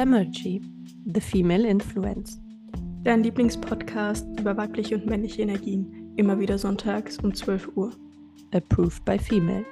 Femergy, The Female Influence. Dein Lieblingspodcast über weibliche und männliche Energien. Immer wieder sonntags um 12 Uhr. Approved by Females.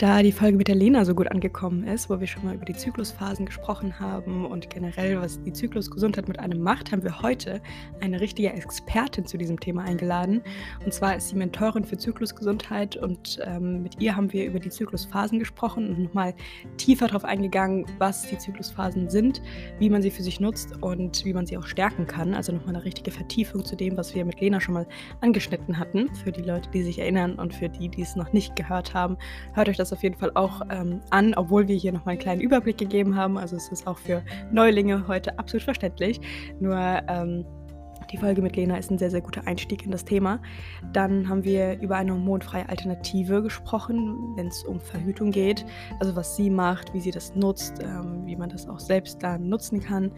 Da die Folge mit der Lena so gut angekommen ist, wo wir schon mal über die Zyklusphasen gesprochen haben und generell, was die Zyklusgesundheit mit einem macht, haben wir heute eine richtige Expertin zu diesem Thema eingeladen. Und zwar ist sie Mentorin für Zyklusgesundheit und ähm, mit ihr haben wir über die Zyklusphasen gesprochen und nochmal tiefer darauf eingegangen, was die Zyklusphasen sind, wie man sie für sich nutzt und wie man sie auch stärken kann. Also nochmal eine richtige Vertiefung zu dem, was wir mit Lena schon mal angeschnitten hatten. Für die Leute, die sich erinnern und für die, die es noch nicht gehört haben, hört euch das auf jeden Fall auch ähm, an, obwohl wir hier nochmal einen kleinen Überblick gegeben haben. Also es ist auch für Neulinge heute absolut verständlich. Nur ähm, die Folge mit Lena ist ein sehr, sehr guter Einstieg in das Thema. Dann haben wir über eine hormonfreie Alternative gesprochen, wenn es um Verhütung geht. Also was sie macht, wie sie das nutzt, ähm, wie man das auch selbst dann nutzen kann.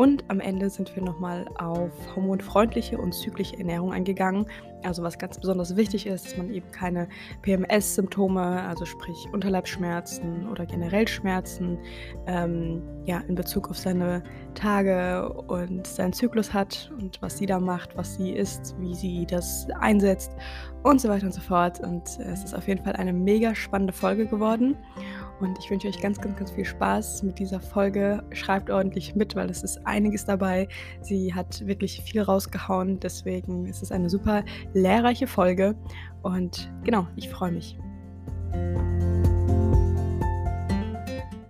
Und am Ende sind wir nochmal auf hormonfreundliche und zyklische Ernährung eingegangen. Also was ganz besonders wichtig ist, dass man eben keine PMS-Symptome, also sprich Unterleibsschmerzen oder generell Schmerzen, ähm, ja, in Bezug auf seine Tage und seinen Zyklus hat und was sie da macht, was sie isst, wie sie das einsetzt und so weiter und so fort. Und es ist auf jeden Fall eine mega spannende Folge geworden. Und ich wünsche euch ganz, ganz, ganz viel Spaß mit dieser Folge. Schreibt ordentlich mit, weil es ist einiges dabei. Sie hat wirklich viel rausgehauen. Deswegen ist es eine super lehrreiche Folge. Und genau, ich freue mich.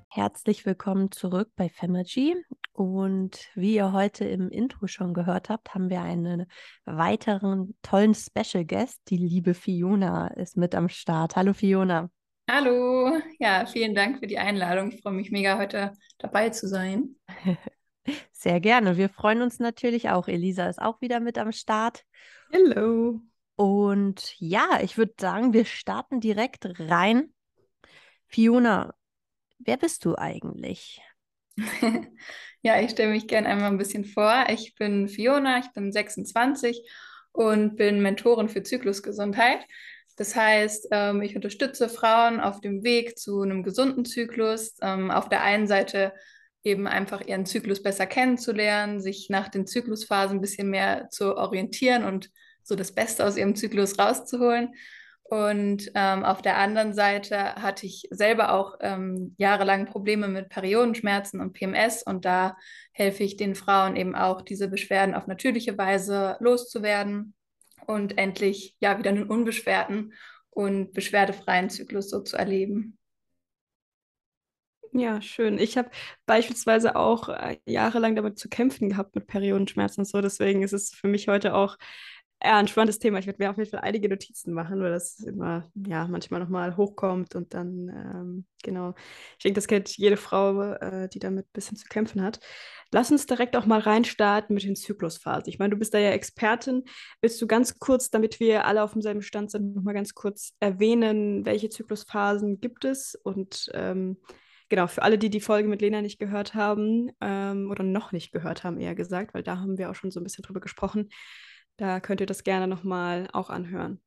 Herzlich willkommen zurück bei Femergy. Und wie ihr heute im Intro schon gehört habt, haben wir einen weiteren tollen Special Guest. Die liebe Fiona ist mit am Start. Hallo Fiona. Hallo, ja, vielen Dank für die Einladung. Ich freue mich mega, heute dabei zu sein. Sehr gerne. Wir freuen uns natürlich auch. Elisa ist auch wieder mit am Start. Hallo. Und ja, ich würde sagen, wir starten direkt rein. Fiona, wer bist du eigentlich? ja, ich stelle mich gerne einmal ein bisschen vor. Ich bin Fiona, ich bin 26 und bin Mentorin für Zyklusgesundheit. Das heißt, ähm, ich unterstütze Frauen auf dem Weg zu einem gesunden Zyklus. Ähm, auf der einen Seite eben einfach ihren Zyklus besser kennenzulernen, sich nach den Zyklusphasen ein bisschen mehr zu orientieren und so das Beste aus ihrem Zyklus rauszuholen. Und ähm, auf der anderen Seite hatte ich selber auch ähm, jahrelang Probleme mit Periodenschmerzen und PMS und da helfe ich den Frauen eben auch, diese Beschwerden auf natürliche Weise loszuwerden und endlich ja wieder einen unbeschwerten und beschwerdefreien Zyklus so zu erleben. Ja, schön. Ich habe beispielsweise auch äh, jahrelang damit zu kämpfen gehabt mit Periodenschmerzen und so. Deswegen ist es für mich heute auch ja, ein spannendes Thema. Ich werde mir auf jeden Fall einige Notizen machen, weil das immer, ja, manchmal nochmal hochkommt und dann, ähm, genau. Ich denke, das kennt jede Frau, äh, die damit ein bisschen zu kämpfen hat. Lass uns direkt auch mal reinstarten mit den Zyklusphasen. Ich meine, du bist da ja Expertin. Willst du ganz kurz, damit wir alle auf demselben Stand sind, nochmal ganz kurz erwähnen, welche Zyklusphasen gibt es? Und ähm, genau, für alle, die die Folge mit Lena nicht gehört haben ähm, oder noch nicht gehört haben, eher gesagt, weil da haben wir auch schon so ein bisschen drüber gesprochen da könnt ihr das gerne nochmal auch anhören.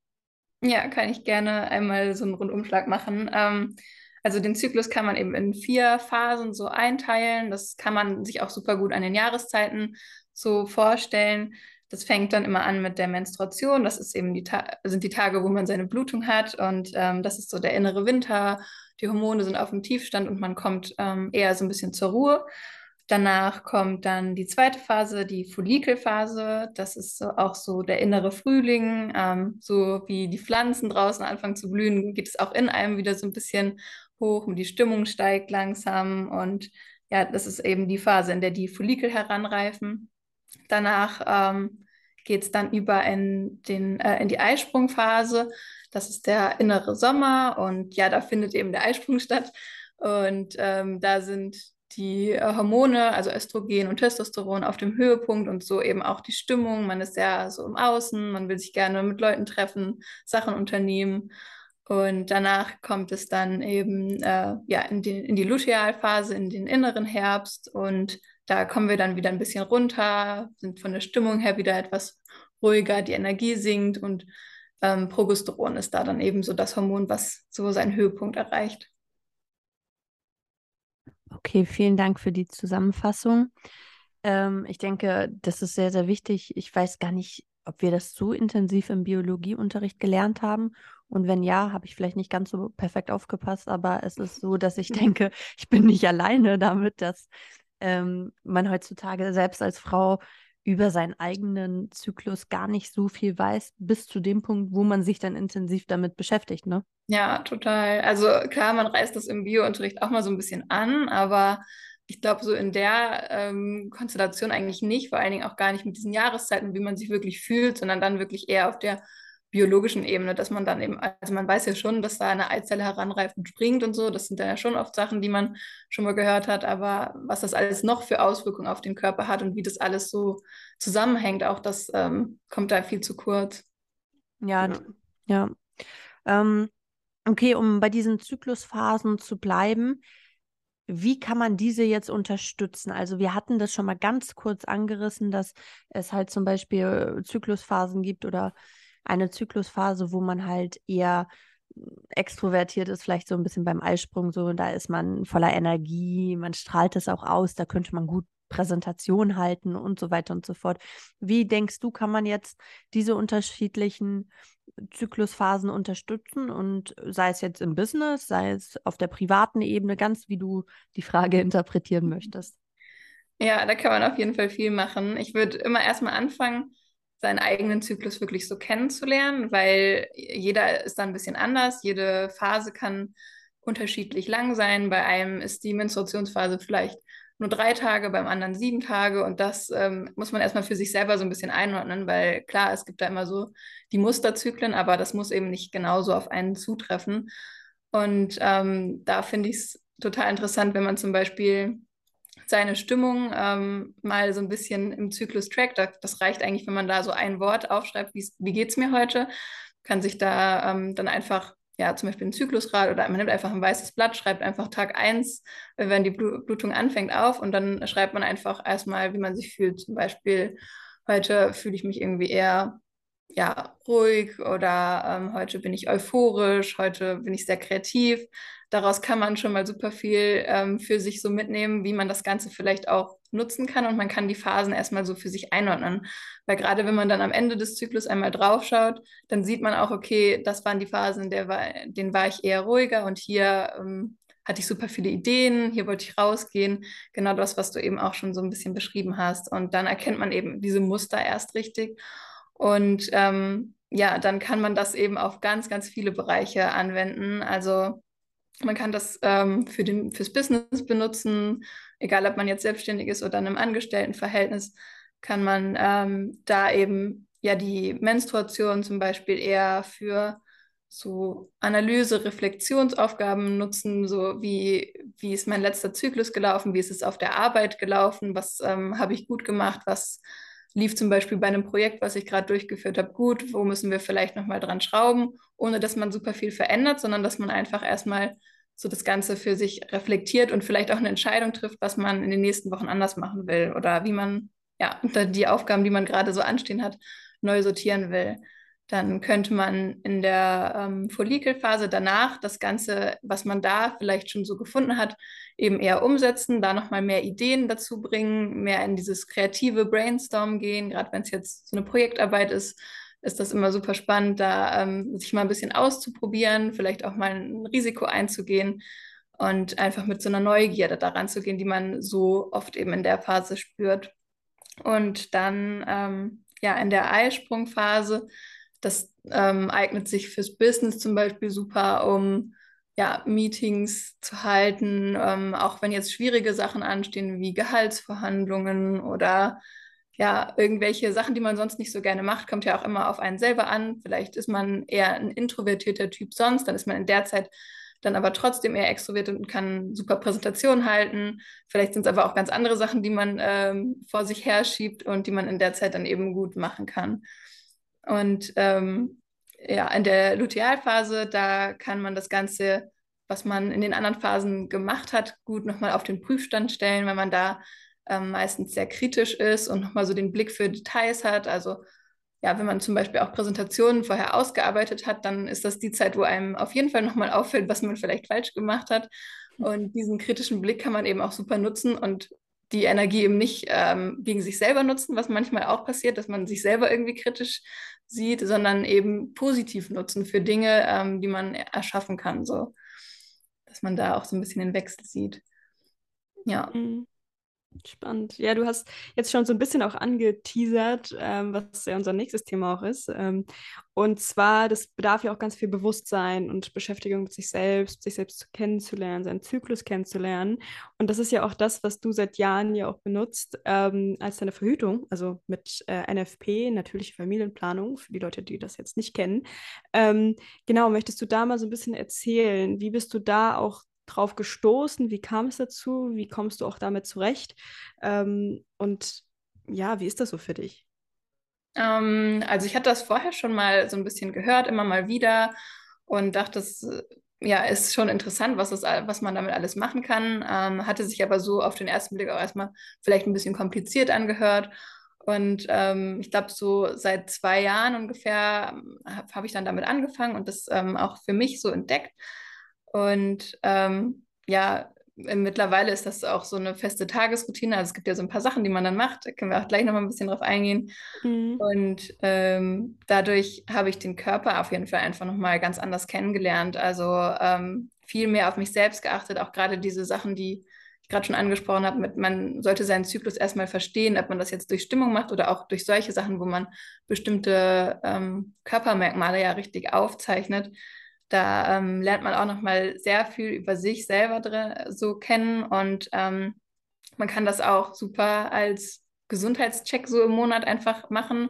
Ja, kann ich gerne einmal so einen Rundumschlag machen. Ähm, also den Zyklus kann man eben in vier Phasen so einteilen. Das kann man sich auch super gut an den Jahreszeiten so vorstellen. Das fängt dann immer an mit der Menstruation. Das ist eben die sind die Tage, wo man seine Blutung hat. Und ähm, das ist so der innere Winter. Die Hormone sind auf dem Tiefstand und man kommt ähm, eher so ein bisschen zur Ruhe. Danach kommt dann die zweite Phase, die Follikelphase. Das ist so auch so der innere Frühling. Ähm, so wie die Pflanzen draußen anfangen zu blühen, geht es auch in einem wieder so ein bisschen hoch und die Stimmung steigt langsam. Und ja, das ist eben die Phase, in der die Follikel heranreifen. Danach ähm, geht es dann über in, den, äh, in die Eisprungphase. Das ist der innere Sommer und ja, da findet eben der Eisprung statt. Und ähm, da sind die äh, Hormone, also Östrogen und Testosteron, auf dem Höhepunkt und so eben auch die Stimmung. Man ist ja so im Außen, man will sich gerne mit Leuten treffen, Sachen unternehmen. Und danach kommt es dann eben äh, ja, in, die, in die Lutealphase, in den inneren Herbst. Und da kommen wir dann wieder ein bisschen runter, sind von der Stimmung her wieder etwas ruhiger, die Energie sinkt und ähm, Progesteron ist da dann eben so das Hormon, was so seinen Höhepunkt erreicht. Okay, vielen Dank für die Zusammenfassung. Ähm, ich denke, das ist sehr, sehr wichtig. Ich weiß gar nicht, ob wir das so intensiv im Biologieunterricht gelernt haben. Und wenn ja, habe ich vielleicht nicht ganz so perfekt aufgepasst, aber es ist so, dass ich denke, ich bin nicht alleine damit, dass ähm, man heutzutage selbst als Frau über seinen eigenen Zyklus gar nicht so viel weiß, bis zu dem Punkt, wo man sich dann intensiv damit beschäftigt, ne? Ja, total. Also klar, man reißt das im Biounterricht auch mal so ein bisschen an, aber ich glaube, so in der ähm, Konstellation eigentlich nicht, vor allen Dingen auch gar nicht mit diesen Jahreszeiten, wie man sich wirklich fühlt, sondern dann wirklich eher auf der biologischen Ebene, dass man dann eben, also man weiß ja schon, dass da eine Eizelle heranreift und springt und so, das sind dann ja schon oft Sachen, die man schon mal gehört hat, aber was das alles noch für Auswirkungen auf den Körper hat und wie das alles so zusammenhängt, auch das ähm, kommt da viel zu kurz. Ja, ja. ja. Ähm, okay, um bei diesen Zyklusphasen zu bleiben, wie kann man diese jetzt unterstützen? Also wir hatten das schon mal ganz kurz angerissen, dass es halt zum Beispiel Zyklusphasen gibt oder eine Zyklusphase, wo man halt eher extrovertiert ist, vielleicht so ein bisschen beim Eisprung so, und da ist man voller Energie, man strahlt es auch aus, da könnte man gut Präsentation halten und so weiter und so fort. Wie denkst du, kann man jetzt diese unterschiedlichen Zyklusphasen unterstützen und sei es jetzt im Business, sei es auf der privaten Ebene, ganz wie du die Frage interpretieren möchtest? Ja, da kann man auf jeden Fall viel machen. Ich würde immer erstmal anfangen, seinen eigenen Zyklus wirklich so kennenzulernen, weil jeder ist dann ein bisschen anders. Jede Phase kann unterschiedlich lang sein. Bei einem ist die Menstruationsphase vielleicht nur drei Tage, beim anderen sieben Tage. Und das ähm, muss man erstmal für sich selber so ein bisschen einordnen, weil klar, es gibt da immer so die Musterzyklen, aber das muss eben nicht genauso auf einen zutreffen. Und ähm, da finde ich es total interessant, wenn man zum Beispiel seine Stimmung ähm, mal so ein bisschen im Zyklus trackt. Das reicht eigentlich, wenn man da so ein Wort aufschreibt, wie geht es mir heute, kann sich da ähm, dann einfach, ja, zum Beispiel ein Zyklusrad oder man nimmt einfach ein weißes Blatt, schreibt einfach Tag 1, äh, wenn die Blutung anfängt, auf und dann schreibt man einfach erstmal, wie man sich fühlt. Zum Beispiel, heute fühle ich mich irgendwie eher ja, ruhig oder ähm, heute bin ich euphorisch, heute bin ich sehr kreativ daraus kann man schon mal super viel ähm, für sich so mitnehmen, wie man das Ganze vielleicht auch nutzen kann und man kann die Phasen erstmal so für sich einordnen. Weil gerade wenn man dann am Ende des Zyklus einmal draufschaut, dann sieht man auch, okay, das waren die Phasen, der war, denen war ich eher ruhiger und hier ähm, hatte ich super viele Ideen, hier wollte ich rausgehen. Genau das, was du eben auch schon so ein bisschen beschrieben hast. Und dann erkennt man eben diese Muster erst richtig. Und ähm, ja, dann kann man das eben auf ganz, ganz viele Bereiche anwenden. Also man kann das ähm, für den, fürs Business benutzen, egal ob man jetzt selbstständig ist oder in einem Angestelltenverhältnis, kann man ähm, da eben ja die Menstruation zum Beispiel eher für so Analyse, Reflexionsaufgaben nutzen, so wie, wie ist mein letzter Zyklus gelaufen, wie ist es auf der Arbeit gelaufen, was ähm, habe ich gut gemacht, was lief zum Beispiel bei einem Projekt, was ich gerade durchgeführt habe, gut, wo müssen wir vielleicht nochmal dran schrauben, ohne dass man super viel verändert, sondern dass man einfach erstmal so das Ganze für sich reflektiert und vielleicht auch eine Entscheidung trifft, was man in den nächsten Wochen anders machen will oder wie man ja die Aufgaben, die man gerade so anstehen hat, neu sortieren will. Dann könnte man in der ähm, Follikelphase danach das Ganze, was man da vielleicht schon so gefunden hat, eben eher umsetzen, da nochmal mehr Ideen dazu bringen, mehr in dieses kreative Brainstorm gehen, gerade wenn es jetzt so eine Projektarbeit ist, ist das immer super spannend, da ähm, sich mal ein bisschen auszuprobieren, vielleicht auch mal ein Risiko einzugehen und einfach mit so einer Neugierde daran zu gehen, die man so oft eben in der Phase spürt. Und dann ähm, ja in der Eisprungphase, das ähm, eignet sich fürs Business zum Beispiel super, um ja, Meetings zu halten, ähm, auch wenn jetzt schwierige Sachen anstehen wie Gehaltsverhandlungen oder ja, irgendwelche Sachen, die man sonst nicht so gerne macht, kommt ja auch immer auf einen selber an. Vielleicht ist man eher ein introvertierter Typ sonst, dann ist man in der Zeit dann aber trotzdem eher extrovertiert und kann super Präsentationen halten. Vielleicht sind es aber auch ganz andere Sachen, die man ähm, vor sich her schiebt und die man in der Zeit dann eben gut machen kann. Und ähm, ja, in der Lutealphase, da kann man das Ganze, was man in den anderen Phasen gemacht hat, gut nochmal auf den Prüfstand stellen, weil man da ähm, meistens sehr kritisch ist und nochmal so den Blick für Details hat. Also ja, wenn man zum Beispiel auch Präsentationen vorher ausgearbeitet hat, dann ist das die Zeit, wo einem auf jeden Fall nochmal auffällt, was man vielleicht falsch gemacht hat. Und diesen kritischen Blick kann man eben auch super nutzen und die Energie eben nicht ähm, gegen sich selber nutzen, was manchmal auch passiert, dass man sich selber irgendwie kritisch sieht, sondern eben positiv nutzen für Dinge, ähm, die man erschaffen kann, so dass man da auch so ein bisschen den Wechsel sieht. Ja. Mhm. Spannend. Ja, du hast jetzt schon so ein bisschen auch angeteasert, ähm, was ja unser nächstes Thema auch ist. Ähm, und zwar, das bedarf ja auch ganz viel Bewusstsein und Beschäftigung mit sich selbst, sich selbst kennenzulernen, seinen Zyklus kennenzulernen. Und das ist ja auch das, was du seit Jahren ja auch benutzt ähm, als deine Verhütung, also mit äh, NFP, natürliche Familienplanung, für die Leute, die das jetzt nicht kennen. Ähm, genau, möchtest du da mal so ein bisschen erzählen? Wie bist du da auch drauf gestoßen? Wie kam es dazu? Wie kommst du auch damit zurecht? Ähm, und ja, wie ist das so für dich? Ähm, also ich hatte das vorher schon mal so ein bisschen gehört, immer mal wieder und dachte, das ja, ist schon interessant, was, das, was man damit alles machen kann. Ähm, hatte sich aber so auf den ersten Blick auch erstmal vielleicht ein bisschen kompliziert angehört. Und ähm, ich glaube, so seit zwei Jahren ungefähr ähm, habe hab ich dann damit angefangen und das ähm, auch für mich so entdeckt. Und ähm, ja, mittlerweile ist das auch so eine feste Tagesroutine. Also es gibt ja so ein paar Sachen, die man dann macht. Da können wir auch gleich nochmal ein bisschen drauf eingehen. Mhm. Und ähm, dadurch habe ich den Körper auf jeden Fall einfach nochmal ganz anders kennengelernt. Also ähm, viel mehr auf mich selbst geachtet. Auch gerade diese Sachen, die ich gerade schon angesprochen habe, mit man sollte seinen Zyklus erstmal verstehen, ob man das jetzt durch Stimmung macht oder auch durch solche Sachen, wo man bestimmte ähm, Körpermerkmale ja richtig aufzeichnet da ähm, lernt man auch noch mal sehr viel über sich selber drin, so kennen und ähm, man kann das auch super als Gesundheitscheck so im Monat einfach machen,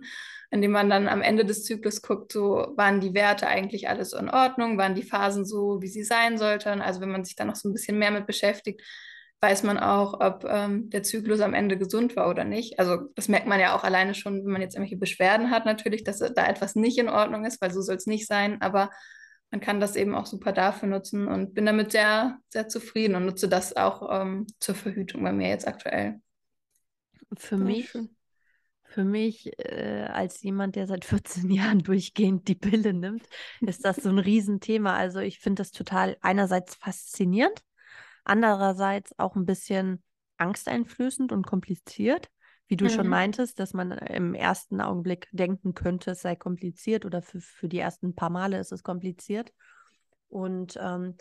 indem man dann am Ende des Zyklus guckt, so waren die Werte eigentlich alles in Ordnung, waren die Phasen so, wie sie sein sollten. Also wenn man sich da noch so ein bisschen mehr mit beschäftigt, weiß man auch, ob ähm, der Zyklus am Ende gesund war oder nicht. Also das merkt man ja auch alleine schon, wenn man jetzt irgendwelche Beschwerden hat, natürlich, dass da etwas nicht in Ordnung ist, weil so soll es nicht sein. Aber man kann das eben auch super dafür nutzen und bin damit sehr, sehr zufrieden und nutze das auch ähm, zur Verhütung bei mir jetzt aktuell. Für sehr mich, für mich äh, als jemand, der seit 14 Jahren durchgehend die Pille nimmt, ist das so ein Riesenthema. Also ich finde das total einerseits faszinierend, andererseits auch ein bisschen angsteinflößend und kompliziert wie du mhm. schon meintest, dass man im ersten Augenblick denken könnte, es sei kompliziert oder für, für die ersten paar Male ist es kompliziert. Und ähm,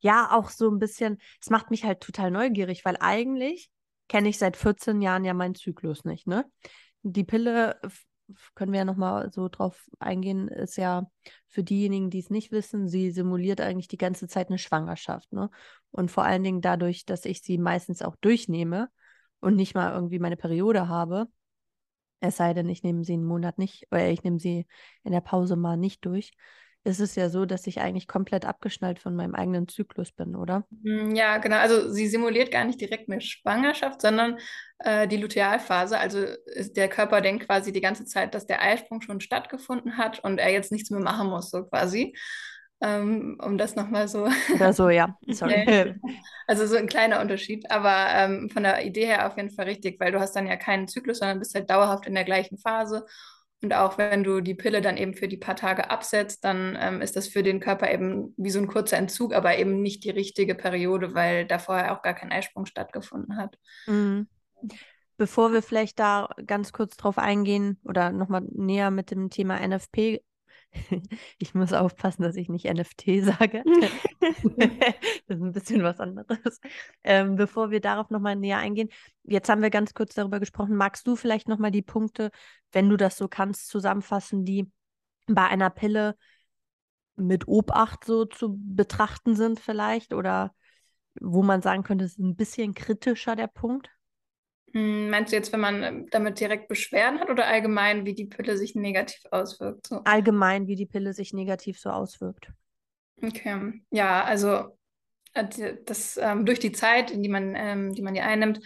ja, auch so ein bisschen, es macht mich halt total neugierig, weil eigentlich kenne ich seit 14 Jahren ja meinen Zyklus nicht, ne? Die Pille, können wir ja nochmal so drauf eingehen, ist ja für diejenigen, die es nicht wissen, sie simuliert eigentlich die ganze Zeit eine Schwangerschaft, ne? Und vor allen Dingen dadurch, dass ich sie meistens auch durchnehme, und nicht mal irgendwie meine Periode habe, es sei denn, ich nehme sie einen Monat nicht, oder ich nehme sie in der Pause mal nicht durch, ist es ja so, dass ich eigentlich komplett abgeschnallt von meinem eigenen Zyklus bin, oder? Mm, ja, genau. Also sie simuliert gar nicht direkt eine Schwangerschaft, sondern äh, die Lutealphase. Also der Körper denkt quasi die ganze Zeit, dass der Eisprung schon stattgefunden hat und er jetzt nichts mehr machen muss, so quasi ähm, um das nochmal so. Oder so, ja. Sorry. also so ein kleiner Unterschied, aber ähm, von der Idee her auf jeden Fall richtig, weil du hast dann ja keinen Zyklus, sondern bist halt dauerhaft in der gleichen Phase. Und auch wenn du die Pille dann eben für die paar Tage absetzt, dann ähm, ist das für den Körper eben wie so ein kurzer Entzug, aber eben nicht die richtige Periode, weil da vorher auch gar kein Eisprung stattgefunden hat. Mhm. Bevor wir vielleicht da ganz kurz drauf eingehen oder nochmal näher mit dem Thema NFP Ich muss aufpassen, dass ich nicht NFT sage. das ist ein bisschen was anderes. Ähm, bevor wir darauf nochmal näher eingehen, jetzt haben wir ganz kurz darüber gesprochen. Magst du vielleicht nochmal die Punkte, wenn du das so kannst, zusammenfassen, die bei einer Pille mit Obacht so zu betrachten sind vielleicht? Oder wo man sagen könnte, es ist ein bisschen kritischer der Punkt? Hm, meinst du jetzt, wenn man ähm, damit direkt Beschwerden hat oder allgemein, wie die Pille sich negativ auswirkt? So? Allgemein, wie die Pille sich negativ so auswirkt. Okay, ja, also äh, das ähm, durch die Zeit, in die man, ähm, die man die einnimmt,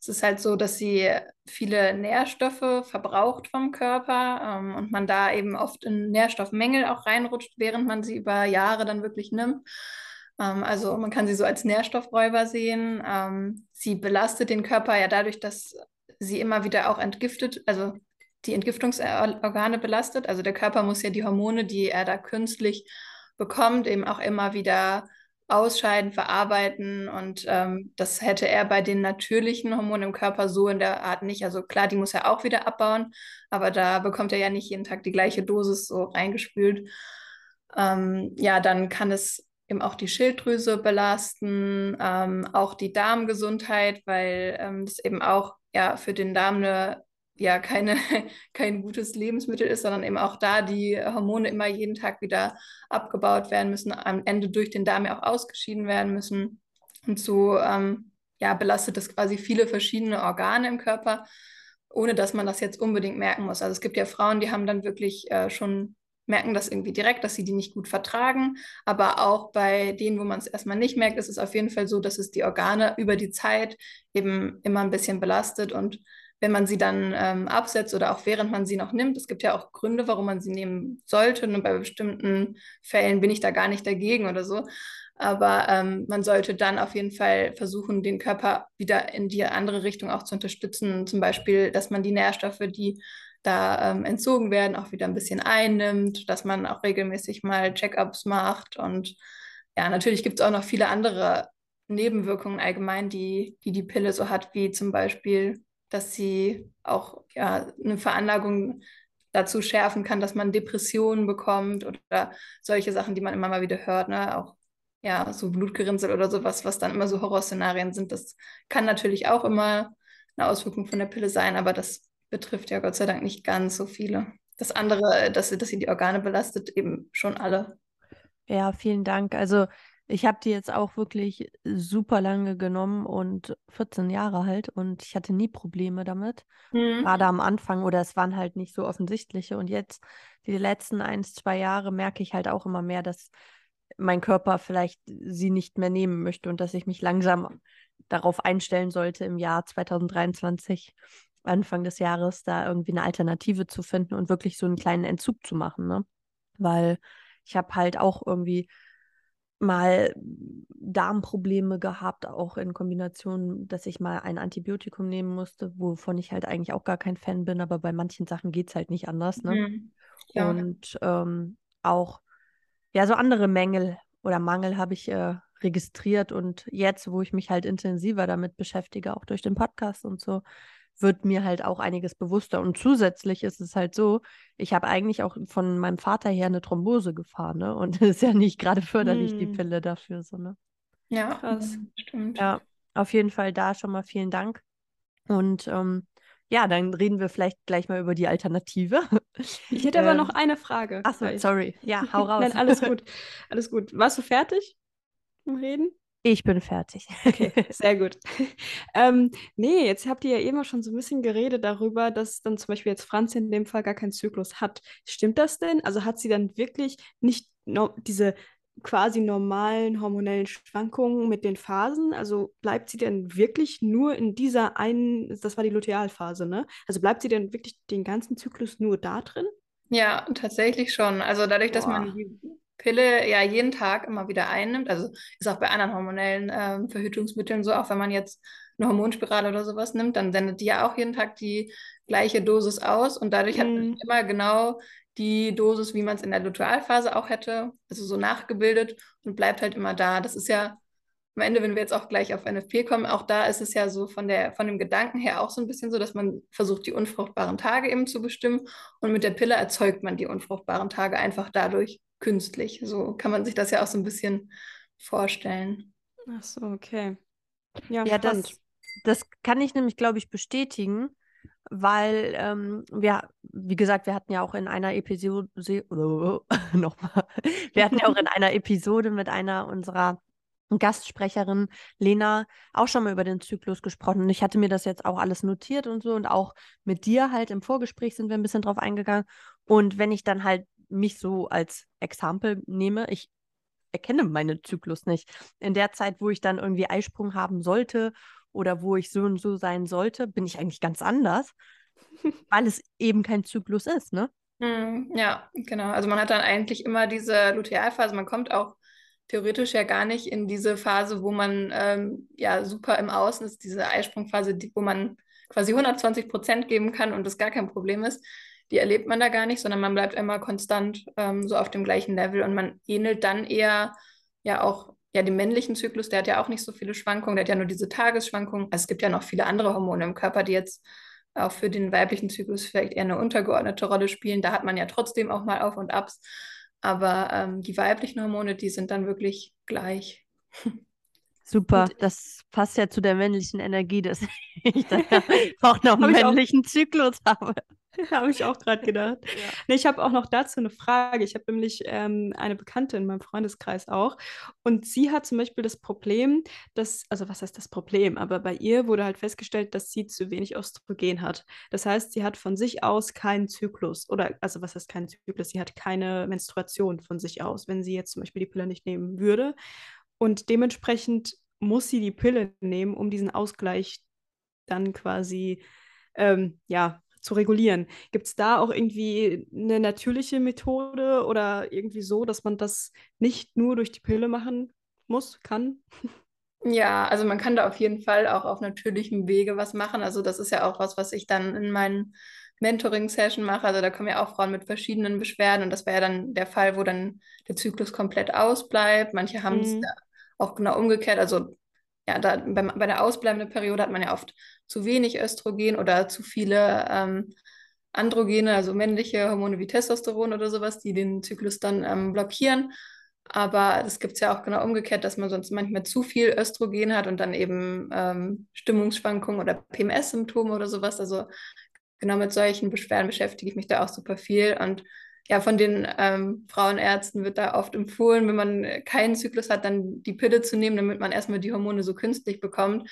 ist es halt so, dass sie viele Nährstoffe verbraucht vom Körper ähm, und man da eben oft in Nährstoffmängel auch reinrutscht, während man sie über Jahre dann wirklich nimmt. Ähm, also man kann sie so als Nährstoffräuber sehen. Ähm, sie belastet den Körper ja dadurch, dass sie immer wieder auch entgiftet, also die Entgiftungsorgane belastet. Also der Körper muss ja die Hormone, die er da künstlich bekommt, eben auch immer wieder ausscheiden, verarbeiten. Und ähm, das hätte er bei den natürlichen Hormonen im Körper so in der Art nicht. Also klar, die muss er auch wieder abbauen, aber da bekommt er ja nicht jeden Tag die gleiche Dosis so reingespült. Ähm, ja, dann kann es eben auch die Schilddrüse belasten, ähm, auch die Darmgesundheit, weil ähm, das eben auch ja für den Darm eine ja keine, kein gutes Lebensmittel ist, sondern eben auch da die Hormone immer jeden Tag wieder abgebaut werden müssen, am Ende durch den Darm ja auch ausgeschieden werden müssen. Und so ähm, ja, belastet das quasi viele verschiedene Organe im Körper, ohne dass man das jetzt unbedingt merken muss. Also es gibt ja Frauen, die haben dann wirklich äh, schon merken das irgendwie direkt, dass sie die nicht gut vertragen. Aber auch bei denen, wo man es erstmal nicht merkt, ist es auf jeden Fall so, dass es die Organe über die Zeit eben immer ein bisschen belastet und wenn man sie dann ähm, absetzt oder auch während man sie noch nimmt. Es gibt ja auch Gründe, warum man sie nehmen sollte. Und bei bestimmten Fällen bin ich da gar nicht dagegen oder so. Aber ähm, man sollte dann auf jeden Fall versuchen, den Körper wieder in die andere Richtung auch zu unterstützen. Zum Beispiel, dass man die Nährstoffe, die da ähm, entzogen werden, auch wieder ein bisschen einnimmt, dass man auch regelmäßig mal Check-ups macht. Und ja, natürlich gibt es auch noch viele andere Nebenwirkungen allgemein, die, die die Pille so hat, wie zum Beispiel dass sie auch ja, eine Veranlagung dazu schärfen kann, dass man Depressionen bekommt oder solche Sachen, die man immer mal wieder hört, ne? auch ja, so Blutgerinnsel oder sowas, was dann immer so Horrorszenarien sind. Das kann natürlich auch immer eine Auswirkung von der Pille sein, aber das betrifft ja Gott sei Dank nicht ganz so viele. Das andere, dass, dass sie die Organe belastet, eben schon alle. Ja, vielen Dank. Also ich habe die jetzt auch wirklich super lange genommen und 14 Jahre halt und ich hatte nie Probleme damit. Mhm. Gerade am Anfang oder es waren halt nicht so offensichtliche. Und jetzt, die letzten ein, zwei Jahre, merke ich halt auch immer mehr, dass mein Körper vielleicht sie nicht mehr nehmen möchte und dass ich mich langsam darauf einstellen sollte, im Jahr 2023, Anfang des Jahres, da irgendwie eine Alternative zu finden und wirklich so einen kleinen Entzug zu machen. Ne? Weil ich habe halt auch irgendwie mal Darmprobleme gehabt, auch in Kombination, dass ich mal ein Antibiotikum nehmen musste, wovon ich halt eigentlich auch gar kein Fan bin, aber bei manchen Sachen geht es halt nicht anders. Ne? Mhm. Ja. Und ähm, auch, ja, so andere Mängel oder Mangel habe ich äh, registriert und jetzt, wo ich mich halt intensiver damit beschäftige, auch durch den Podcast und so, wird mir halt auch einiges bewusster. Und zusätzlich ist es halt so, ich habe eigentlich auch von meinem Vater her eine Thrombose gefahren, ne? Und es ist ja nicht gerade förderlich, hm. die Pille dafür, so, ne? Ja, krass. Stimmt. Ja, auf jeden Fall da schon mal vielen Dank. Und ähm, ja, dann reden wir vielleicht gleich mal über die Alternative. Ich hätte ähm, aber noch eine Frage. Achso, sorry. Ja, hau raus. Nein, alles gut. Alles gut. Warst du fertig im Reden? Ich bin fertig. Okay, sehr gut. ähm, nee, jetzt habt ihr ja eben schon so ein bisschen geredet darüber, dass dann zum Beispiel jetzt Franz in dem Fall gar keinen Zyklus hat. Stimmt das denn? Also hat sie dann wirklich nicht no diese quasi normalen hormonellen Schwankungen mit den Phasen? Also bleibt sie denn wirklich nur in dieser einen, das war die Lutealphase, ne? Also bleibt sie denn wirklich den ganzen Zyklus nur da drin? Ja, tatsächlich schon. Also dadurch, Boah. dass man die Pille ja jeden Tag immer wieder einnimmt, also ist auch bei anderen hormonellen ähm, Verhütungsmitteln so, auch wenn man jetzt eine Hormonspirale oder sowas nimmt, dann sendet die ja auch jeden Tag die gleiche Dosis aus und dadurch mhm. hat man mhm. immer genau die Dosis, wie man es in der Lutealphase auch hätte, also so nachgebildet und bleibt halt immer da. Das ist ja am Ende, wenn wir jetzt auch gleich auf NFP kommen, auch da ist es ja so von, der, von dem Gedanken her auch so ein bisschen so, dass man versucht, die unfruchtbaren Tage eben zu bestimmen und mit der Pille erzeugt man die unfruchtbaren Tage einfach dadurch künstlich. So kann man sich das ja auch so ein bisschen vorstellen. Ach so, okay. Ja, ja das, das kann ich nämlich, glaube ich, bestätigen, weil ähm, wir, wie gesagt, wir hatten ja auch in einer Episode, nochmal, wir hatten ja auch in einer Episode mit einer unserer Gastsprecherin Lena auch schon mal über den Zyklus gesprochen. Und ich hatte mir das jetzt auch alles notiert und so und auch mit dir halt im Vorgespräch sind wir ein bisschen drauf eingegangen. Und wenn ich dann halt mich so als Exempel nehme, ich erkenne meinen Zyklus nicht. In der Zeit, wo ich dann irgendwie Eisprung haben sollte oder wo ich so und so sein sollte, bin ich eigentlich ganz anders, weil es eben kein Zyklus ist, ne? Mm, ja, genau. Also man hat dann eigentlich immer diese Lutealphase. Man kommt auch theoretisch ja gar nicht in diese Phase, wo man ähm, ja super im Außen ist, diese Eisprungphase, die, wo man quasi 120 Prozent geben kann und das gar kein Problem ist, die erlebt man da gar nicht, sondern man bleibt immer konstant ähm, so auf dem gleichen Level und man ähnelt dann eher ja auch ja dem männlichen Zyklus, der hat ja auch nicht so viele Schwankungen, der hat ja nur diese Tagesschwankungen. Also es gibt ja noch viele andere Hormone im Körper, die jetzt auch für den weiblichen Zyklus vielleicht eher eine untergeordnete Rolle spielen. Da hat man ja trotzdem auch mal Auf und Abs. Aber ähm, die weiblichen Hormone, die sind dann wirklich gleich. Super, und das passt ja zu der männlichen Energie, dass ich dann auch noch einen männlichen Zyklus habe. habe ich auch gerade gedacht. Ja. Nee, ich habe auch noch dazu eine Frage. Ich habe nämlich ähm, eine Bekannte in meinem Freundeskreis auch. Und sie hat zum Beispiel das Problem, dass, also was heißt das Problem? Aber bei ihr wurde halt festgestellt, dass sie zu wenig Östrogen hat. Das heißt, sie hat von sich aus keinen Zyklus. Oder, also was heißt keinen Zyklus? Sie hat keine Menstruation von sich aus, wenn sie jetzt zum Beispiel die Pille nicht nehmen würde. Und dementsprechend muss sie die Pille nehmen, um diesen Ausgleich dann quasi ähm, ja, zu regulieren. Gibt es da auch irgendwie eine natürliche Methode oder irgendwie so, dass man das nicht nur durch die Pille machen muss, kann? Ja, also man kann da auf jeden Fall auch auf natürlichem Wege was machen. Also das ist ja auch was, was ich dann in meinen Mentoring-Session mache. Also da kommen ja auch Frauen mit verschiedenen Beschwerden und das wäre ja dann der Fall, wo dann der Zyklus komplett ausbleibt. Manche haben es mhm. auch genau umgekehrt. Also ja, da, bei, bei der ausbleibenden Periode hat man ja oft zu wenig Östrogen oder zu viele ähm, Androgene, also männliche Hormone wie Testosteron oder sowas, die den Zyklus dann ähm, blockieren. Aber das gibt es ja auch genau umgekehrt, dass man sonst manchmal zu viel Östrogen hat und dann eben ähm, Stimmungsschwankungen oder PMS-Symptome oder sowas. Also genau mit solchen Beschwerden beschäftige ich mich da auch super viel. Und ja, von den ähm, Frauenärzten wird da oft empfohlen, wenn man keinen Zyklus hat, dann die Pille zu nehmen, damit man erstmal die Hormone so künstlich bekommt.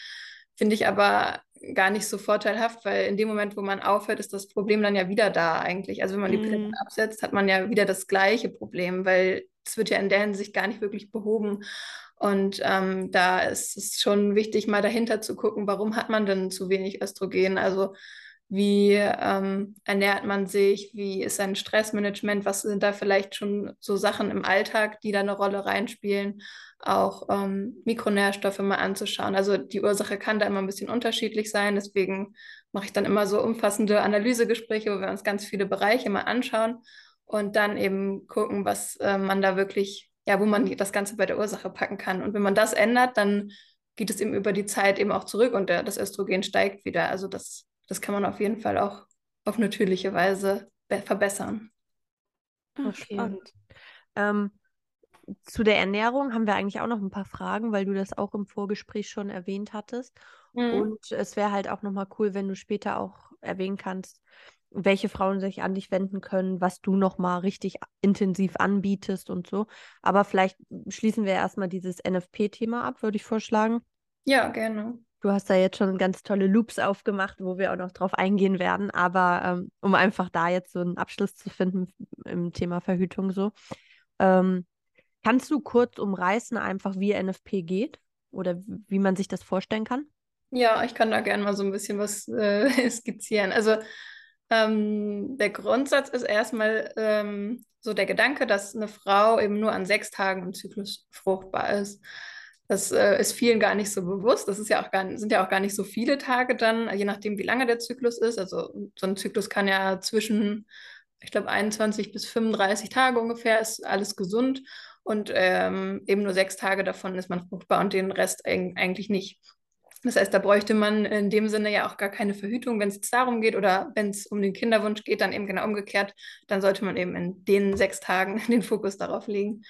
Finde ich aber gar nicht so vorteilhaft, weil in dem Moment, wo man aufhört, ist das Problem dann ja wieder da eigentlich. Also wenn man die Pille mm. absetzt, hat man ja wieder das gleiche Problem, weil es wird ja in der Hinsicht gar nicht wirklich behoben. Und ähm, da ist es schon wichtig, mal dahinter zu gucken, warum hat man denn zu wenig Östrogen? Also wie ähm, ernährt man sich, wie ist sein Stressmanagement, was sind da vielleicht schon so Sachen im Alltag, die da eine Rolle reinspielen, auch ähm, Mikronährstoffe mal anzuschauen. Also die Ursache kann da immer ein bisschen unterschiedlich sein, deswegen mache ich dann immer so umfassende Analysegespräche, wo wir uns ganz viele Bereiche mal anschauen und dann eben gucken, was äh, man da wirklich, ja, wo man das Ganze bei der Ursache packen kann. Und wenn man das ändert, dann geht es eben über die Zeit eben auch zurück und der, das Östrogen steigt wieder. Also das das kann man auf jeden Fall auch auf natürliche Weise verbessern. Okay. Spannend. Ähm, zu der Ernährung haben wir eigentlich auch noch ein paar Fragen, weil du das auch im Vorgespräch schon erwähnt hattest. Mhm. Und es wäre halt auch nochmal cool, wenn du später auch erwähnen kannst, welche Frauen sich an dich wenden können, was du nochmal richtig intensiv anbietest und so. Aber vielleicht schließen wir erstmal dieses NFP-Thema ab, würde ich vorschlagen. Ja, gerne. Du hast da jetzt schon ganz tolle Loops aufgemacht, wo wir auch noch drauf eingehen werden. Aber ähm, um einfach da jetzt so einen Abschluss zu finden im Thema Verhütung so. Ähm, kannst du kurz umreißen, einfach wie NFP geht oder wie man sich das vorstellen kann? Ja, ich kann da gerne mal so ein bisschen was äh, skizzieren. Also ähm, der Grundsatz ist erstmal ähm, so der Gedanke, dass eine Frau eben nur an sechs Tagen im Zyklus fruchtbar ist. Das äh, ist vielen gar nicht so bewusst. Das ist ja auch gar, sind ja auch gar nicht so viele Tage dann, je nachdem, wie lange der Zyklus ist. Also so ein Zyklus kann ja zwischen, ich glaube, 21 bis 35 Tage ungefähr, ist alles gesund. Und ähm, eben nur sechs Tage davon ist man fruchtbar und den Rest eigentlich nicht. Das heißt, da bräuchte man in dem Sinne ja auch gar keine Verhütung, wenn es jetzt darum geht oder wenn es um den Kinderwunsch geht, dann eben genau umgekehrt. Dann sollte man eben in den sechs Tagen den Fokus darauf legen.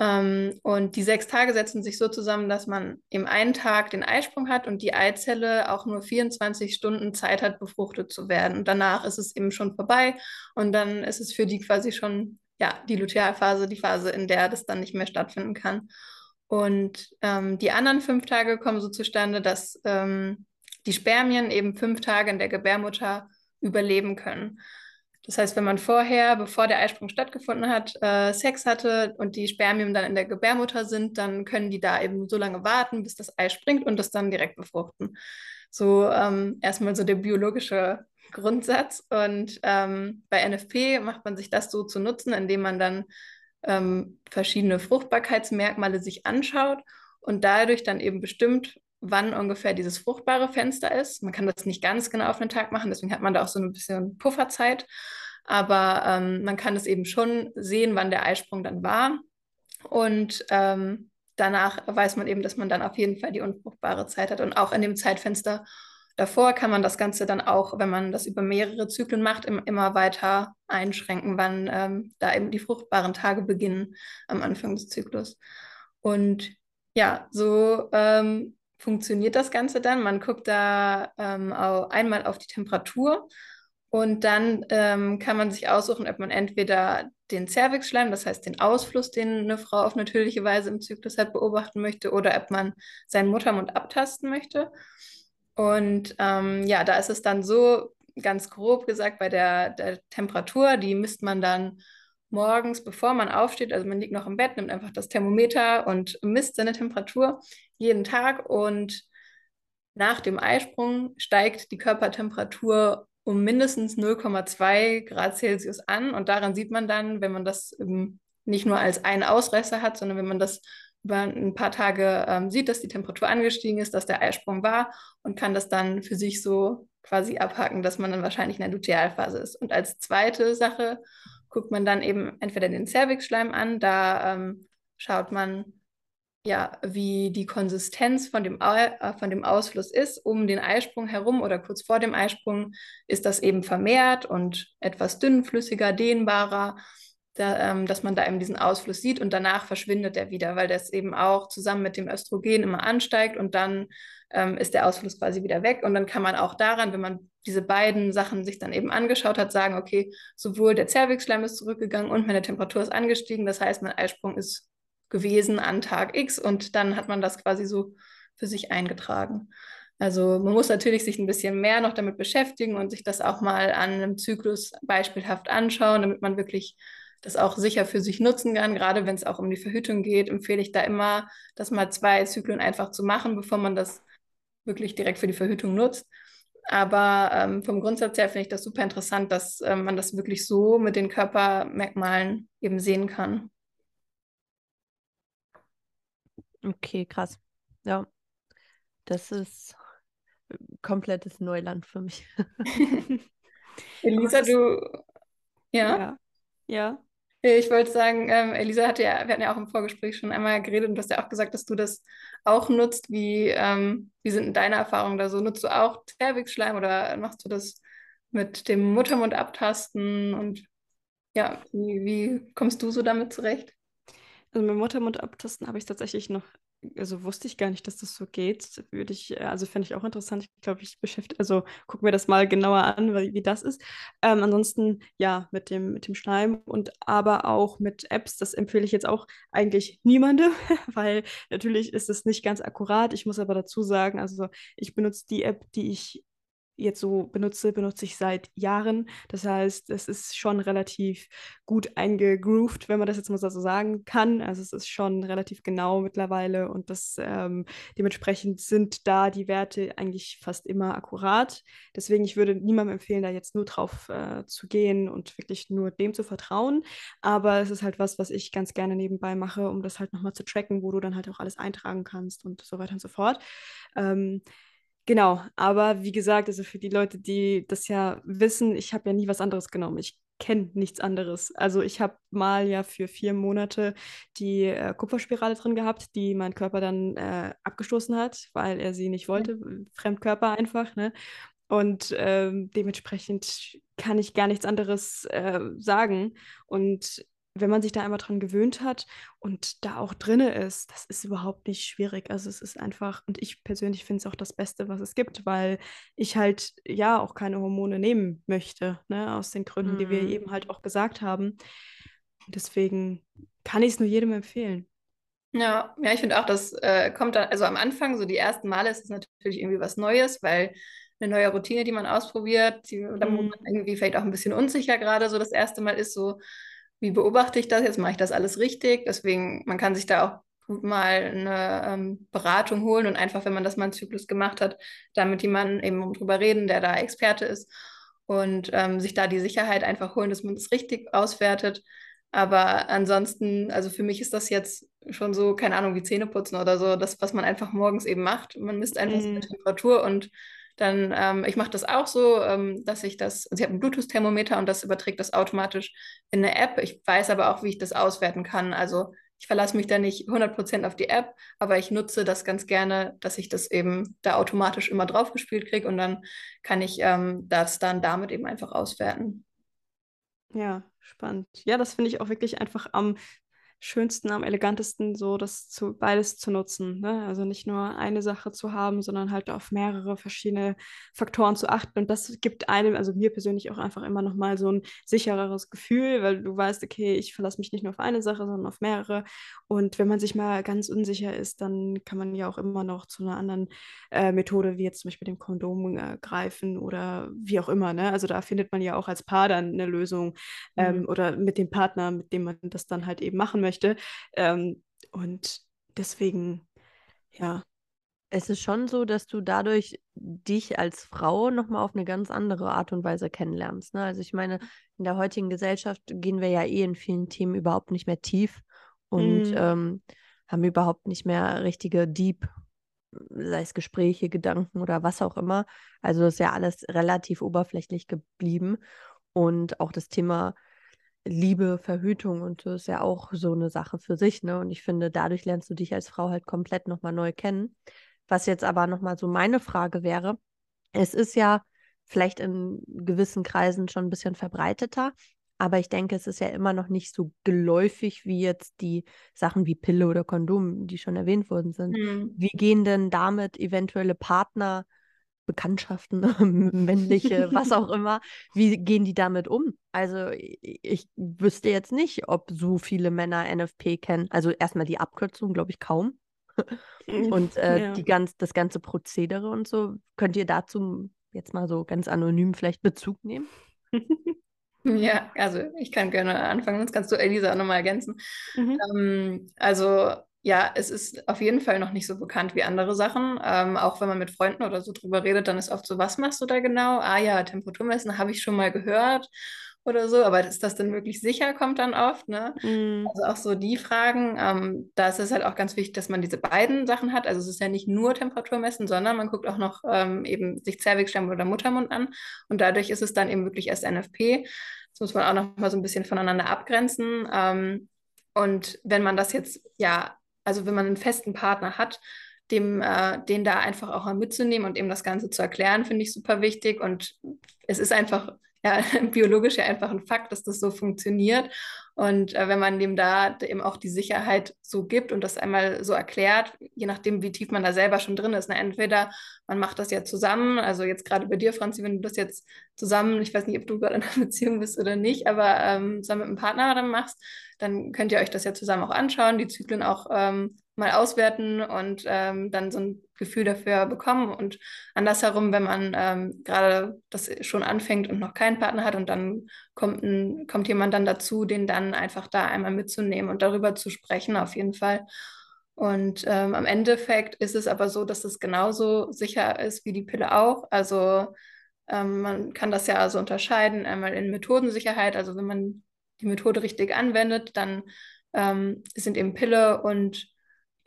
Ähm, und die sechs Tage setzen sich so zusammen, dass man im einen Tag den Eisprung hat und die Eizelle auch nur 24 Stunden Zeit hat, befruchtet zu werden. Und danach ist es eben schon vorbei und dann ist es für die quasi schon ja, die Lutealphase, die Phase, in der das dann nicht mehr stattfinden kann. Und ähm, die anderen fünf Tage kommen so zustande, dass ähm, die Spermien eben fünf Tage in der Gebärmutter überleben können. Das heißt, wenn man vorher, bevor der Eisprung stattgefunden hat, äh, Sex hatte und die Spermien dann in der Gebärmutter sind, dann können die da eben so lange warten, bis das Ei springt und das dann direkt befruchten. So ähm, erstmal so der biologische Grundsatz. Und ähm, bei NFP macht man sich das so zu nutzen, indem man dann ähm, verschiedene Fruchtbarkeitsmerkmale sich anschaut und dadurch dann eben bestimmt, wann ungefähr dieses fruchtbare Fenster ist. Man kann das nicht ganz genau auf einen Tag machen, deswegen hat man da auch so ein bisschen Pufferzeit. Aber ähm, man kann es eben schon sehen, wann der Eisprung dann war. Und ähm, danach weiß man eben, dass man dann auf jeden Fall die unfruchtbare Zeit hat. Und auch in dem Zeitfenster davor kann man das Ganze dann auch, wenn man das über mehrere Zyklen macht, im, immer weiter einschränken, wann ähm, da eben die fruchtbaren Tage beginnen am Anfang des Zyklus. Und ja, so ähm, funktioniert das Ganze dann. Man guckt da ähm, einmal auf die Temperatur und dann ähm, kann man sich aussuchen, ob man entweder den Cervixschleim, das heißt den Ausfluss, den eine Frau auf natürliche Weise im Zyklus hat, beobachten möchte oder ob man seinen Muttermund abtasten möchte. Und ähm, ja, da ist es dann so, ganz grob gesagt, bei der, der Temperatur, die misst man dann morgens, bevor man aufsteht, also man liegt noch im Bett, nimmt einfach das Thermometer und misst seine Temperatur jeden Tag und nach dem Eisprung steigt die Körpertemperatur um mindestens 0,2 Grad Celsius an und daran sieht man dann, wenn man das nicht nur als einen Ausreißer hat, sondern wenn man das über ein paar Tage ähm, sieht, dass die Temperatur angestiegen ist, dass der Eisprung war und kann das dann für sich so quasi abhaken, dass man dann wahrscheinlich in der Lutealphase ist. Und als zweite Sache guckt man dann eben entweder den Cervixschleim an, da ähm, schaut man, ja, wie die Konsistenz von dem, äh, von dem Ausfluss ist. Um den Eisprung herum oder kurz vor dem Eisprung ist das eben vermehrt und etwas dünnflüssiger, dehnbarer, da, ähm, dass man da eben diesen Ausfluss sieht und danach verschwindet er wieder, weil das eben auch zusammen mit dem Östrogen immer ansteigt und dann ähm, ist der Ausfluss quasi wieder weg. Und dann kann man auch daran, wenn man diese beiden Sachen sich dann eben angeschaut hat, sagen, okay, sowohl der Zervixschleim ist zurückgegangen und meine Temperatur ist angestiegen. Das heißt, mein Eisprung ist gewesen an Tag X und dann hat man das quasi so für sich eingetragen. Also man muss natürlich sich ein bisschen mehr noch damit beschäftigen und sich das auch mal an einem Zyklus beispielhaft anschauen, damit man wirklich das auch sicher für sich nutzen kann. Gerade wenn es auch um die Verhütung geht, empfehle ich da immer, das mal zwei Zyklen einfach zu machen, bevor man das wirklich direkt für die Verhütung nutzt. Aber ähm, vom Grundsatz her finde ich das super interessant, dass ähm, man das wirklich so mit den Körpermerkmalen eben sehen kann. Okay, krass. Ja, das ist komplettes Neuland für mich. Elisa, du. Ja? ja. Ja. Ich wollte sagen, ähm, Elisa hatte ja, wir hatten ja auch im Vorgespräch schon einmal geredet und du hast ja auch gesagt, dass du das auch nutzt. Wie, ähm, wie sind deine Erfahrungen da so? Nutzt du auch Zervixschleim oder machst du das mit dem Muttermund abtasten? Und ja, wie, wie kommst du so damit zurecht? Also mit Muttermund abtasten habe ich tatsächlich noch also wusste ich gar nicht, dass das so geht. Würde ich, äh, also fände ich auch interessant. Ich glaube, ich beschäftige, also gucken wir das mal genauer an, wie, wie das ist. Ähm, ansonsten, ja, mit dem, mit dem Schleim und aber auch mit Apps, das empfehle ich jetzt auch eigentlich niemandem, weil natürlich ist es nicht ganz akkurat. Ich muss aber dazu sagen, also ich benutze die App, die ich jetzt so benutze, benutze ich seit Jahren. Das heißt, es ist schon relativ gut eingegroovt, wenn man das jetzt mal so sagen kann. Also es ist schon relativ genau mittlerweile und das ähm, dementsprechend sind da die Werte eigentlich fast immer akkurat. Deswegen, ich würde niemandem empfehlen, da jetzt nur drauf äh, zu gehen und wirklich nur dem zu vertrauen. Aber es ist halt was, was ich ganz gerne nebenbei mache, um das halt nochmal zu tracken, wo du dann halt auch alles eintragen kannst und so weiter und so fort. Ähm, Genau, aber wie gesagt, also für die Leute, die das ja wissen, ich habe ja nie was anderes genommen. Ich kenne nichts anderes. Also ich habe mal ja für vier Monate die äh, Kupferspirale drin gehabt, die mein Körper dann äh, abgestoßen hat, weil er sie nicht wollte, mhm. Fremdkörper einfach, ne? Und ähm, dementsprechend kann ich gar nichts anderes äh, sagen. Und wenn man sich da einmal dran gewöhnt hat und da auch drinne ist, das ist überhaupt nicht schwierig. Also es ist einfach, und ich persönlich finde es auch das Beste, was es gibt, weil ich halt ja auch keine Hormone nehmen möchte, ne, aus den Gründen, mhm. die wir mhm. eben halt auch gesagt haben. Deswegen kann ich es nur jedem empfehlen. Ja, ja, ich finde auch, das äh, kommt dann, also am Anfang, so die ersten Male ist es natürlich irgendwie was Neues, weil eine neue Routine, die man ausprobiert, die, mhm. dann man irgendwie vielleicht auch ein bisschen unsicher gerade so das erste Mal ist, so wie beobachte ich das jetzt? Mache ich das alles richtig? Deswegen, man kann sich da auch gut mal eine ähm, Beratung holen und einfach, wenn man das mal einen Zyklus gemacht hat, da mit jemandem eben drüber reden, der da Experte ist und ähm, sich da die Sicherheit einfach holen, dass man das richtig auswertet. Aber ansonsten, also für mich ist das jetzt schon so, keine Ahnung, wie Zähne putzen oder so, das, was man einfach morgens eben macht. Man misst einfach mm. die Temperatur und dann, ähm, ich mache das auch so, ähm, dass ich das, also ich habe ein Bluetooth-Thermometer und das überträgt das automatisch in eine App. Ich weiß aber auch, wie ich das auswerten kann. Also ich verlasse mich da nicht 100% auf die App, aber ich nutze das ganz gerne, dass ich das eben da automatisch immer draufgespielt kriege und dann kann ich ähm, das dann damit eben einfach auswerten. Ja, spannend. Ja, das finde ich auch wirklich einfach am schönsten, am elegantesten, so das zu beides zu nutzen. Ne? Also nicht nur eine Sache zu haben, sondern halt auf mehrere verschiedene Faktoren zu achten. Und das gibt einem, also mir persönlich auch einfach immer noch mal so ein sichereres Gefühl, weil du weißt, okay, ich verlasse mich nicht nur auf eine Sache, sondern auf mehrere. Und wenn man sich mal ganz unsicher ist, dann kann man ja auch immer noch zu einer anderen äh, Methode, wie jetzt zum Beispiel dem Kondom äh, greifen oder wie auch immer. Ne? Also da findet man ja auch als Paar dann eine Lösung ähm, mhm. oder mit dem Partner, mit dem man das dann halt eben machen möchte möchte. Ähm, und deswegen, ja. Es ist schon so, dass du dadurch dich als Frau nochmal auf eine ganz andere Art und Weise kennenlernst. Ne? Also ich meine, in der heutigen Gesellschaft gehen wir ja eh in vielen Themen überhaupt nicht mehr tief und mm. ähm, haben überhaupt nicht mehr richtige Deep, sei es Gespräche, Gedanken oder was auch immer. Also ist ja alles relativ oberflächlich geblieben. Und auch das Thema Liebe, Verhütung und das ist ja auch so eine Sache für sich, ne? Und ich finde, dadurch lernst du dich als Frau halt komplett nochmal neu kennen. Was jetzt aber nochmal so meine Frage wäre, es ist ja vielleicht in gewissen Kreisen schon ein bisschen verbreiteter, aber ich denke, es ist ja immer noch nicht so geläufig wie jetzt die Sachen wie Pille oder Kondom, die schon erwähnt worden sind. Mhm. Wie gehen denn damit eventuelle Partner Bekanntschaften, männliche, was auch immer, wie gehen die damit um? Also ich wüsste jetzt nicht, ob so viele Männer NFP kennen. Also erstmal die Abkürzung, glaube ich, kaum. und äh, ja. die ganz, das ganze Prozedere und so. Könnt ihr dazu jetzt mal so ganz anonym vielleicht Bezug nehmen? Ja, also ich kann gerne anfangen, sonst kannst du Elisa nochmal ergänzen. Mhm. Ähm, also ja, es ist auf jeden Fall noch nicht so bekannt wie andere Sachen. Ähm, auch wenn man mit Freunden oder so drüber redet, dann ist oft so, was machst du da genau? Ah ja, Temperaturmessen habe ich schon mal gehört oder so, aber ist das denn wirklich sicher, kommt dann oft, ne? Mm. Also auch so die Fragen, ähm, da ist es halt auch ganz wichtig, dass man diese beiden Sachen hat. Also es ist ja nicht nur Temperaturmessen, sondern man guckt auch noch ähm, eben sich Zervixschleim oder Muttermund an und dadurch ist es dann eben wirklich erst NFP. Das muss man auch noch mal so ein bisschen voneinander abgrenzen. Ähm, und wenn man das jetzt ja also wenn man einen festen Partner hat, dem, äh, den da einfach auch mal mitzunehmen und ihm das Ganze zu erklären, finde ich super wichtig. Und es ist einfach ja, biologisch ja einfach ein Fakt, dass das so funktioniert. Und äh, wenn man dem da eben auch die Sicherheit so gibt und das einmal so erklärt, je nachdem, wie tief man da selber schon drin ist, ne? entweder man macht das ja zusammen, also jetzt gerade bei dir, Franzi, wenn du das jetzt zusammen, ich weiß nicht, ob du gerade in einer Beziehung bist oder nicht, aber ähm, zusammen mit einem Partner dann machst, dann könnt ihr euch das ja zusammen auch anschauen, die Zyklen auch ähm, mal auswerten und ähm, dann so ein Gefühl dafür bekommen. Und andersherum, wenn man ähm, gerade das schon anfängt und noch keinen Partner hat und dann kommt, ein, kommt jemand dann dazu, den dann einfach da einmal mitzunehmen und darüber zu sprechen, auf jeden Fall. Und ähm, am Endeffekt ist es aber so, dass es genauso sicher ist wie die Pille auch. Also ähm, man kann das ja also unterscheiden, einmal in Methodensicherheit, also wenn man die Methode richtig anwendet, dann ähm, sind eben Pille und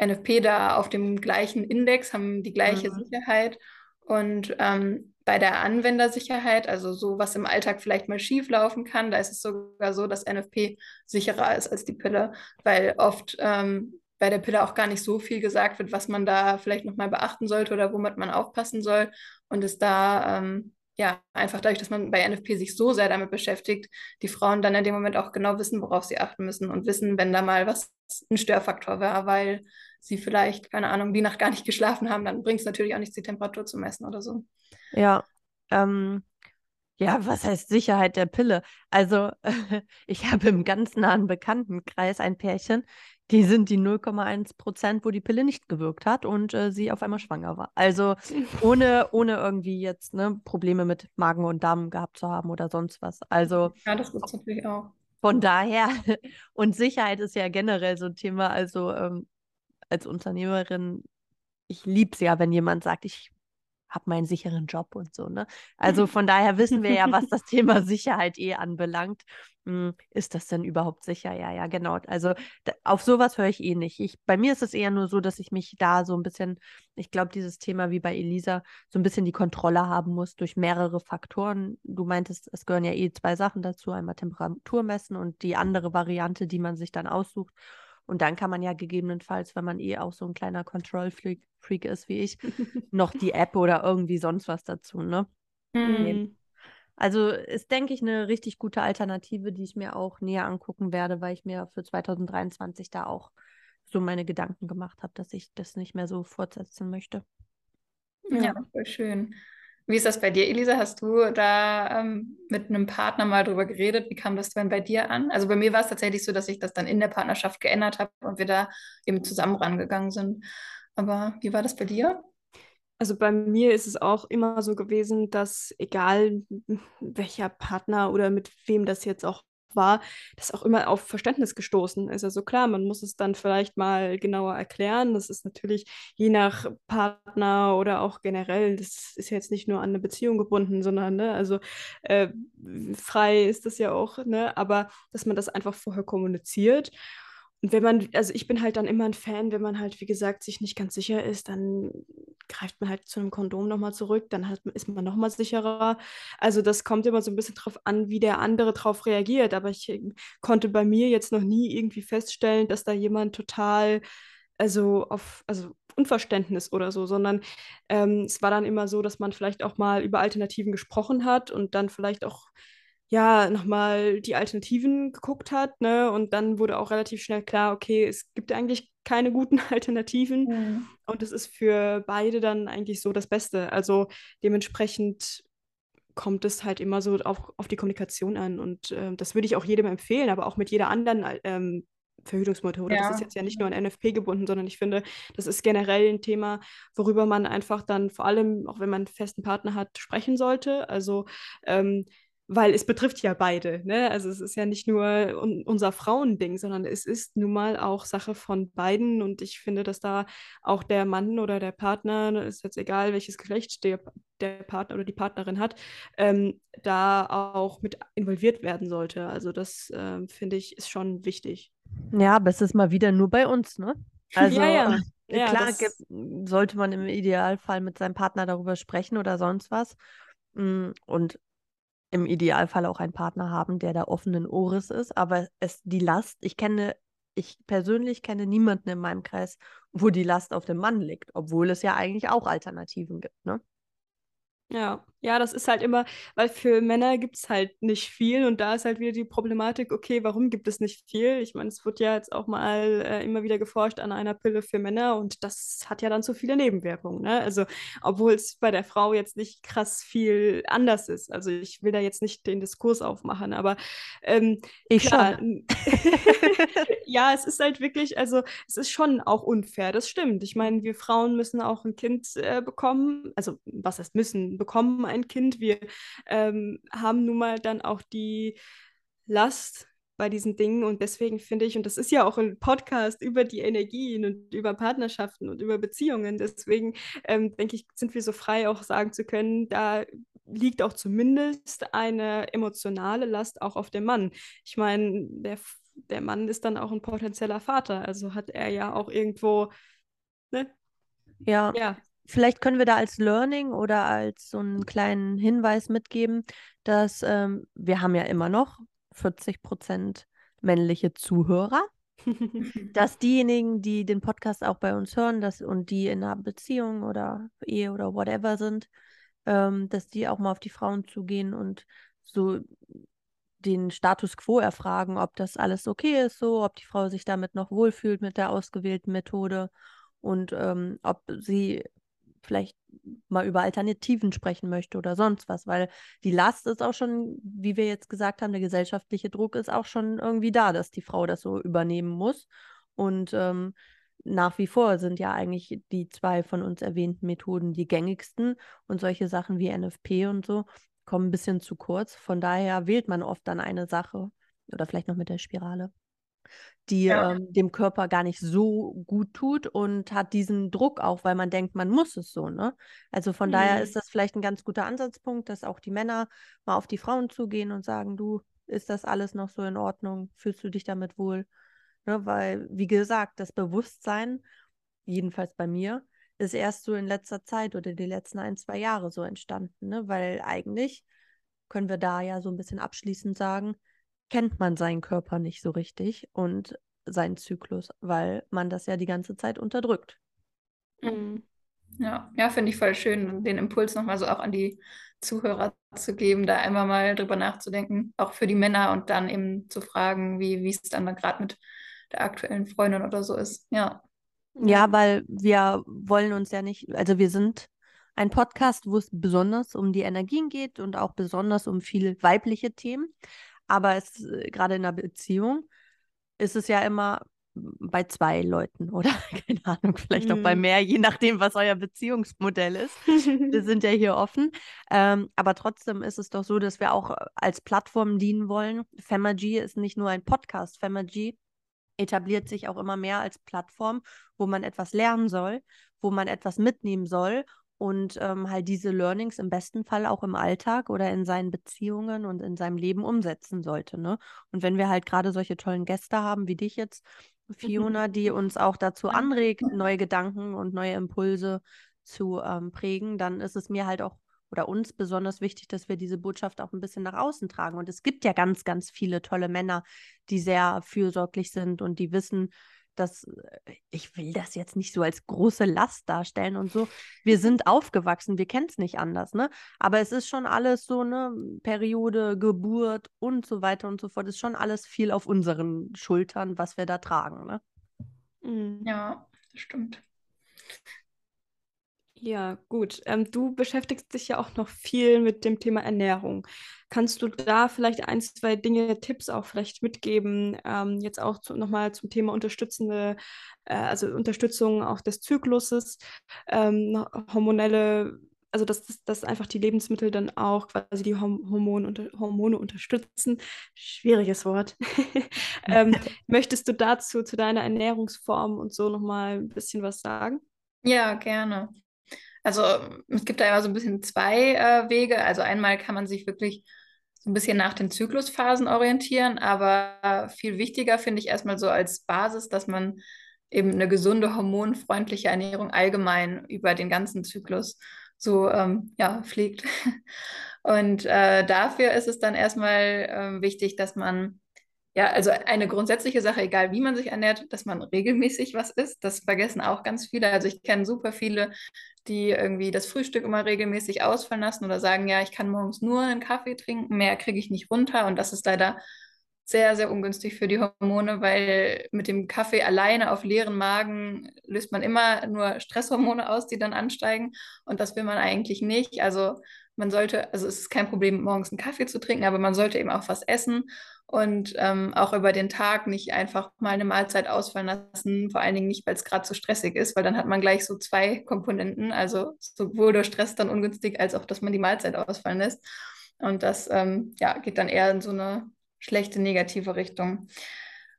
NFP da auf dem gleichen Index, haben die gleiche mhm. Sicherheit. Und ähm, bei der Anwendersicherheit, also so, was im Alltag vielleicht mal schief laufen kann, da ist es sogar so, dass NFP sicherer ist als die Pille, weil oft ähm, bei der Pille auch gar nicht so viel gesagt wird, was man da vielleicht nochmal beachten sollte oder womit man aufpassen soll. Und es da ähm, ja, einfach dadurch, dass man bei NFP sich so sehr damit beschäftigt, die Frauen dann in dem Moment auch genau wissen, worauf sie achten müssen und wissen, wenn da mal was ein Störfaktor war, weil sie vielleicht, keine Ahnung, die Nacht gar nicht geschlafen haben, dann bringt es natürlich auch nichts, die Temperatur zu messen oder so. Ja, ähm, ja, was heißt Sicherheit der Pille? Also, ich habe im ganz nahen Bekanntenkreis ein Pärchen, die sind die 0,1 Prozent, wo die Pille nicht gewirkt hat und äh, sie auf einmal schwanger war. Also ohne, ohne irgendwie jetzt ne, Probleme mit Magen und Darm gehabt zu haben oder sonst was. Also ja, das ist natürlich auch. Von daher, und Sicherheit ist ja generell so ein Thema. Also ähm, als Unternehmerin, ich liebe es ja, wenn jemand sagt, ich habe meinen sicheren Job und so. Ne? Also von daher wissen wir ja, was das Thema Sicherheit eh anbelangt. Hm, ist das denn überhaupt sicher? Ja, ja, genau. Also auf sowas höre ich eh nicht. Ich, bei mir ist es eher nur so, dass ich mich da so ein bisschen, ich glaube, dieses Thema wie bei Elisa, so ein bisschen die Kontrolle haben muss durch mehrere Faktoren. Du meintest, es gehören ja eh zwei Sachen dazu, einmal Temperatur messen und die andere Variante, die man sich dann aussucht. Und dann kann man ja gegebenenfalls, wenn man eh auch so ein kleiner Control-Freak Freak ist wie ich, noch die App oder irgendwie sonst was dazu, ne? Mhm. Also ist, denke ich, eine richtig gute Alternative, die ich mir auch näher angucken werde, weil ich mir für 2023 da auch so meine Gedanken gemacht habe, dass ich das nicht mehr so fortsetzen möchte. Ja, ja voll schön. Wie ist das bei dir, Elisa? Hast du da ähm, mit einem Partner mal drüber geredet? Wie kam das denn bei dir an? Also bei mir war es tatsächlich so, dass ich das dann in der Partnerschaft geändert habe und wir da eben zusammen rangegangen sind. Aber wie war das bei dir? Also bei mir ist es auch immer so gewesen, dass egal welcher Partner oder mit wem das jetzt auch war, das auch immer auf Verständnis gestoßen ist. Also klar, man muss es dann vielleicht mal genauer erklären. Das ist natürlich je nach Partner oder auch generell, das ist jetzt nicht nur an eine Beziehung gebunden, sondern, ne, also äh, frei ist das ja auch, ne, aber dass man das einfach vorher kommuniziert und wenn man, also ich bin halt dann immer ein Fan, wenn man halt, wie gesagt, sich nicht ganz sicher ist, dann greift man halt zu einem Kondom nochmal zurück, dann hat, ist man nochmal sicherer. Also das kommt immer so ein bisschen drauf an, wie der andere drauf reagiert. Aber ich ähm, konnte bei mir jetzt noch nie irgendwie feststellen, dass da jemand total, also auf, also Unverständnis oder so, sondern ähm, es war dann immer so, dass man vielleicht auch mal über Alternativen gesprochen hat und dann vielleicht auch ja, nochmal die Alternativen geguckt hat, ne? Und dann wurde auch relativ schnell klar, okay, es gibt eigentlich keine guten Alternativen. Mhm. Und es ist für beide dann eigentlich so das Beste. Also dementsprechend kommt es halt immer so auf, auf die Kommunikation an. Und äh, das würde ich auch jedem empfehlen, aber auch mit jeder anderen ähm, Verhütungsmethode. Ja. Das ist jetzt ja nicht nur an NFP gebunden, sondern ich finde, das ist generell ein Thema, worüber man einfach dann vor allem, auch wenn man einen festen Partner hat, sprechen sollte. Also ähm, weil es betrifft ja beide. Ne? Also es ist ja nicht nur un unser Frauending, sondern es ist nun mal auch Sache von beiden. Und ich finde, dass da auch der Mann oder der Partner, ne, ist jetzt egal, welches Geschlecht der, der Partner oder die Partnerin hat, ähm, da auch mit involviert werden sollte. Also das ähm, finde ich ist schon wichtig. Ja, aber es ist mal wieder nur bei uns, ne? Also ja, ja. Äh, ja, klar gibt, sollte man im Idealfall mit seinem Partner darüber sprechen oder sonst was. Mm, und im Idealfall auch einen Partner haben, der da offenen Ohres ist, aber es die Last, ich kenne, ich persönlich kenne niemanden in meinem Kreis, wo die Last auf dem Mann liegt, obwohl es ja eigentlich auch Alternativen gibt, ne? Ja, ja, das ist halt immer, weil für Männer gibt es halt nicht viel und da ist halt wieder die Problematik, okay, warum gibt es nicht viel? Ich meine, es wird ja jetzt auch mal äh, immer wieder geforscht an einer Pille für Männer und das hat ja dann zu viele Nebenwirkungen, ne? Also, obwohl es bei der Frau jetzt nicht krass viel anders ist. Also, ich will da jetzt nicht den Diskurs aufmachen, aber ähm, ich klar, schon. ja, es ist halt wirklich, also, es ist schon auch unfair, das stimmt. Ich meine, wir Frauen müssen auch ein Kind äh, bekommen, also, was heißt müssen? bekommen ein Kind. Wir ähm, haben nun mal dann auch die Last bei diesen Dingen und deswegen finde ich, und das ist ja auch ein Podcast über die Energien und über Partnerschaften und über Beziehungen, deswegen ähm, denke ich, sind wir so frei auch sagen zu können, da liegt auch zumindest eine emotionale Last auch auf dem Mann. Ich meine, der, der Mann ist dann auch ein potenzieller Vater, also hat er ja auch irgendwo, ne? Ja. ja vielleicht können wir da als Learning oder als so einen kleinen Hinweis mitgeben, dass ähm, wir haben ja immer noch 40 Prozent männliche Zuhörer. dass diejenigen, die den Podcast auch bei uns hören dass, und die in einer Beziehung oder Ehe oder whatever sind, ähm, dass die auch mal auf die Frauen zugehen und so den Status quo erfragen, ob das alles okay ist, so, ob die Frau sich damit noch wohlfühlt mit der ausgewählten Methode und ähm, ob sie vielleicht mal über Alternativen sprechen möchte oder sonst was, weil die Last ist auch schon, wie wir jetzt gesagt haben, der gesellschaftliche Druck ist auch schon irgendwie da, dass die Frau das so übernehmen muss. Und ähm, nach wie vor sind ja eigentlich die zwei von uns erwähnten Methoden die gängigsten und solche Sachen wie NFP und so kommen ein bisschen zu kurz. Von daher wählt man oft dann eine Sache oder vielleicht noch mit der Spirale. Die Ja. ähm, dem Körper gar nicht so gut tut und hat diesen Druck auch, weil man denkt, man muss es so, ne? Also von daher Mhm. ist das vielleicht ein ganz guter Ansatzpunkt, dass auch die Männer mal auf die Frauen zugehen und sagen, du, ist das alles noch so in Ordnung? Fühlst du dich damit wohl? Ne? Weil, wie gesagt, das Bewusstsein, jedenfalls bei mir, ist erst so in letzter Zeit oder die letzten ein, zwei Jahre so entstanden, ne? Weil eigentlich können wir da ja so ein bisschen abschließend sagen, kennt man seinen Körper nicht so richtig und seinen Zyklus, weil man das ja die ganze Zeit unterdrückt. Mhm. Ja, ja, finde ich voll schön, den Impuls nochmal so auch an die Zuhörer zu geben, da einmal mal drüber nachzudenken, auch für die Männer und dann eben zu fragen, wie, wie es dann gerade mit der aktuellen Freundin oder so ist. Ja. Ja, weil wir wollen uns ja nicht, also wir sind ein Podcast, wo es besonders um die Energien geht und auch besonders um viele weibliche Themen. Aber es äh, gerade in einer Beziehung ist es ja immer bei zwei Leuten oder keine Ahnung, vielleicht auch bei Mhm. mehr, je nachdem, was euer Beziehungsmodell ist. Wir sind ja hier offen. Ähm, aber trotzdem ist es doch so, dass wir auch äh, als Plattform dienen wollen. Femagy ist nicht nur ein Podcast. Femagy etabliert sich auch immer mehr als Plattform, wo man etwas lernen soll, wo man etwas mitnehmen soll und ähm, halt diese Learnings im besten Fall auch im Alltag oder in seinen Beziehungen und in seinem Leben umsetzen sollte. Ne? Und wenn wir halt gerade solche tollen Gäste haben wie dich jetzt, Fiona, die uns auch dazu anregt, neue Gedanken und neue Impulse zu ähm, prägen, dann ist es mir halt auch oder uns besonders wichtig, dass wir diese Botschaft auch ein bisschen nach außen tragen. Und es gibt ja ganz, ganz viele tolle Männer, die sehr fürsorglich sind und die wissen, dass äh, ich will das jetzt nicht so als große Last darstellen und so. Wir sind aufgewachsen, wir kennen es nicht anders, ne? Aber es ist schon alles so eine Periode, Geburt und so weiter und so fort. Ist schon alles viel auf unseren Schultern, was wir da tragen, ne? Mhm. Ja, das stimmt. Ja, gut. Ähm, du beschäftigst dich ja auch noch viel mit dem Thema Ernährung. Kannst du da vielleicht ein, zwei Dinge, Tipps auch vielleicht mitgeben? Ähm, jetzt auch zu, nochmal zum Thema unterstützende, äh, also Unterstützung auch des Zykluses, ähm, hormonelle, also dass, dass, dass einfach die Lebensmittel dann auch quasi die Horm Hormone, unter, Hormone unterstützen. Schwieriges Wort. ähm, möchtest du dazu, zu deiner Ernährungsform und so nochmal ein bisschen was sagen? Ja, gerne. Also es gibt da immer so ein bisschen zwei äh, Wege. Also einmal kann man sich wirklich so ein bisschen nach den Zyklusphasen orientieren, aber viel wichtiger finde ich erstmal so als Basis, dass man eben eine gesunde, hormonfreundliche Ernährung allgemein über den ganzen Zyklus so ähm, ja, pflegt. Und äh, dafür ist es dann erstmal ähm, wichtig, dass man ja, also eine grundsätzliche Sache, egal wie man sich ernährt, dass man regelmäßig was isst. Das vergessen auch ganz viele. Also ich kenne super viele, die irgendwie das Frühstück immer regelmäßig ausfallen lassen oder sagen, ja, ich kann morgens nur einen Kaffee trinken, mehr kriege ich nicht runter. Und das ist leider sehr, sehr ungünstig für die Hormone, weil mit dem Kaffee alleine auf leeren Magen löst man immer nur Stresshormone aus, die dann ansteigen. Und das will man eigentlich nicht. Also man sollte, also es ist kein Problem, morgens einen Kaffee zu trinken, aber man sollte eben auch was essen und ähm, auch über den Tag nicht einfach mal eine Mahlzeit ausfallen lassen, vor allen Dingen nicht, weil es gerade so stressig ist, weil dann hat man gleich so zwei Komponenten, also sowohl der Stress dann ungünstig, als auch, dass man die Mahlzeit ausfallen lässt. Und das ähm, ja, geht dann eher in so eine schlechte negative Richtung.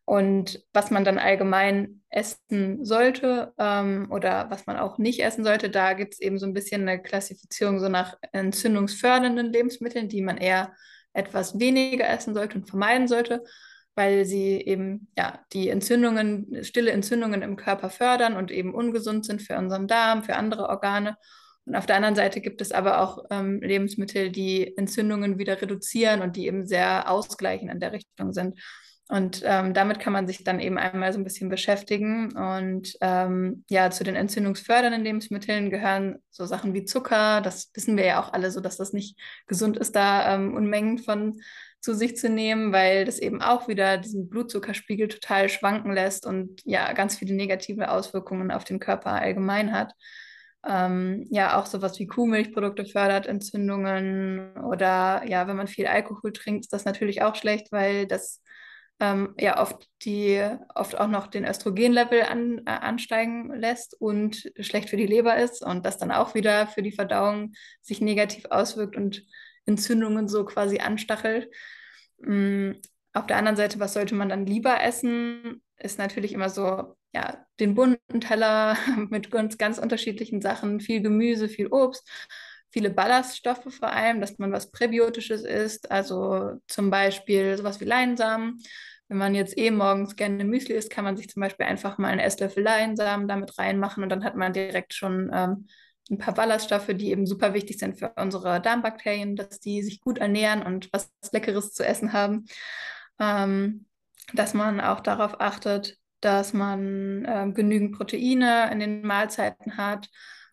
Und was man dann allgemein essen sollte ähm, oder was man auch nicht essen sollte, da gibt es eben so ein bisschen eine Klassifizierung so nach entzündungsfördernden Lebensmitteln, die man eher etwas weniger essen sollte und vermeiden sollte, weil sie eben ja die Entzündungen, stille Entzündungen im Körper fördern und eben ungesund sind für unseren Darm, für andere Organe. Und auf der anderen Seite gibt es aber auch ähm, Lebensmittel, die Entzündungen wieder reduzieren und die eben sehr ausgleichend in der Richtung sind. Und ähm, damit kann man sich dann eben einmal so ein bisschen beschäftigen. Und ähm, ja, zu den entzündungsfördernden Lebensmitteln gehören so Sachen wie Zucker. Das wissen wir ja auch alle so, dass das nicht gesund ist, da ähm, Unmengen von zu sich zu nehmen, weil das eben auch wieder diesen Blutzuckerspiegel total schwanken lässt und ja, ganz viele negative Auswirkungen auf den Körper allgemein hat. Ähm, ja, auch sowas wie Kuhmilchprodukte fördert Entzündungen oder ja, wenn man viel Alkohol trinkt, ist das natürlich auch schlecht, weil das ähm, ja oft die oft auch noch den Östrogenlevel an, äh, ansteigen lässt und schlecht für die Leber ist und das dann auch wieder für die Verdauung sich negativ auswirkt und Entzündungen so quasi anstachelt. Mm, auf der anderen Seite, was sollte man dann lieber essen? Ist natürlich immer so, ja, den bunten Teller mit ganz, ganz unterschiedlichen Sachen, viel Gemüse, viel Obst, viele Ballaststoffe vor allem, dass man was Präbiotisches isst, also zum Beispiel sowas wie Leinsamen. Wenn man jetzt eh morgens gerne Müsli isst, kann man sich zum Beispiel einfach mal einen Esslöffel Leinsamen damit reinmachen und dann hat man direkt schon ähm, ein paar Ballaststoffe, die eben super wichtig sind für unsere Darmbakterien, dass die sich gut ernähren und was Leckeres zu essen haben. Ähm, dass man auch darauf achtet, dass man äh, genügend Proteine in den Mahlzeiten hat.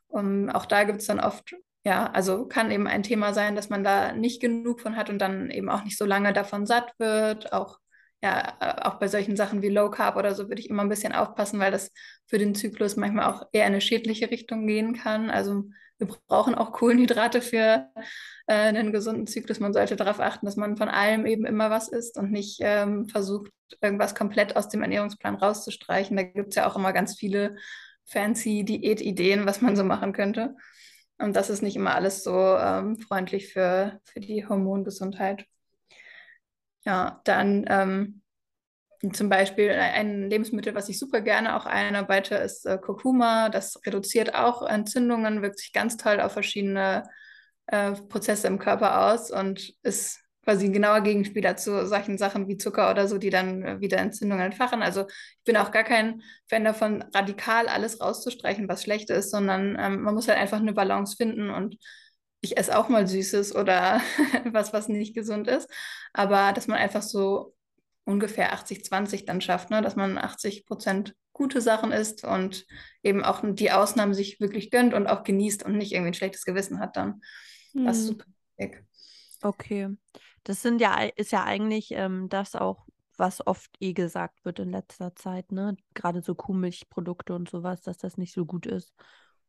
Und auch da gibt es dann oft, ja, also kann eben ein Thema sein, dass man da nicht genug von hat und dann eben auch nicht so lange davon satt wird. Auch ja, auch bei solchen Sachen wie Low Carb oder so würde ich immer ein bisschen aufpassen, weil das für den Zyklus manchmal auch eher in eine schädliche Richtung gehen kann. Also wir brauchen auch Kohlenhydrate für äh, einen gesunden Zyklus. Man sollte darauf achten, dass man von allem eben immer was isst und nicht ähm, versucht, irgendwas komplett aus dem Ernährungsplan rauszustreichen. Da gibt es ja auch immer ganz viele fancy Diätideen, was man so machen könnte. Und das ist nicht immer alles so ähm, freundlich für, für die Hormongesundheit. Ja, dann ähm, zum Beispiel ein Lebensmittel, was ich super gerne auch einarbeite, ist äh, Kurkuma. Das reduziert auch Entzündungen, wirkt sich ganz toll auf verschiedene äh, Prozesse im Körper aus und ist quasi ein genauer Gegenspieler zu solchen Sachen wie Zucker oder so, die dann äh, wieder Entzündungen entfachen. Also ich bin auch gar kein Fan davon, radikal alles rauszustreichen, was schlecht ist, sondern ähm, man muss halt einfach eine Balance finden und ich esse auch mal Süßes oder was, was nicht gesund ist. Aber dass man einfach so ungefähr 80-20 dann schafft, ne? dass man 80 Prozent gute Sachen isst und eben auch die Ausnahmen sich wirklich gönnt und auch genießt und nicht irgendwie ein schlechtes Gewissen hat dann. Hm. Das ist hm. super wichtig. Okay. Das sind ja, ist ja eigentlich ähm, das auch, was oft eh gesagt wird in letzter Zeit, ne? Gerade so Kuhmilchprodukte und sowas, dass das nicht so gut ist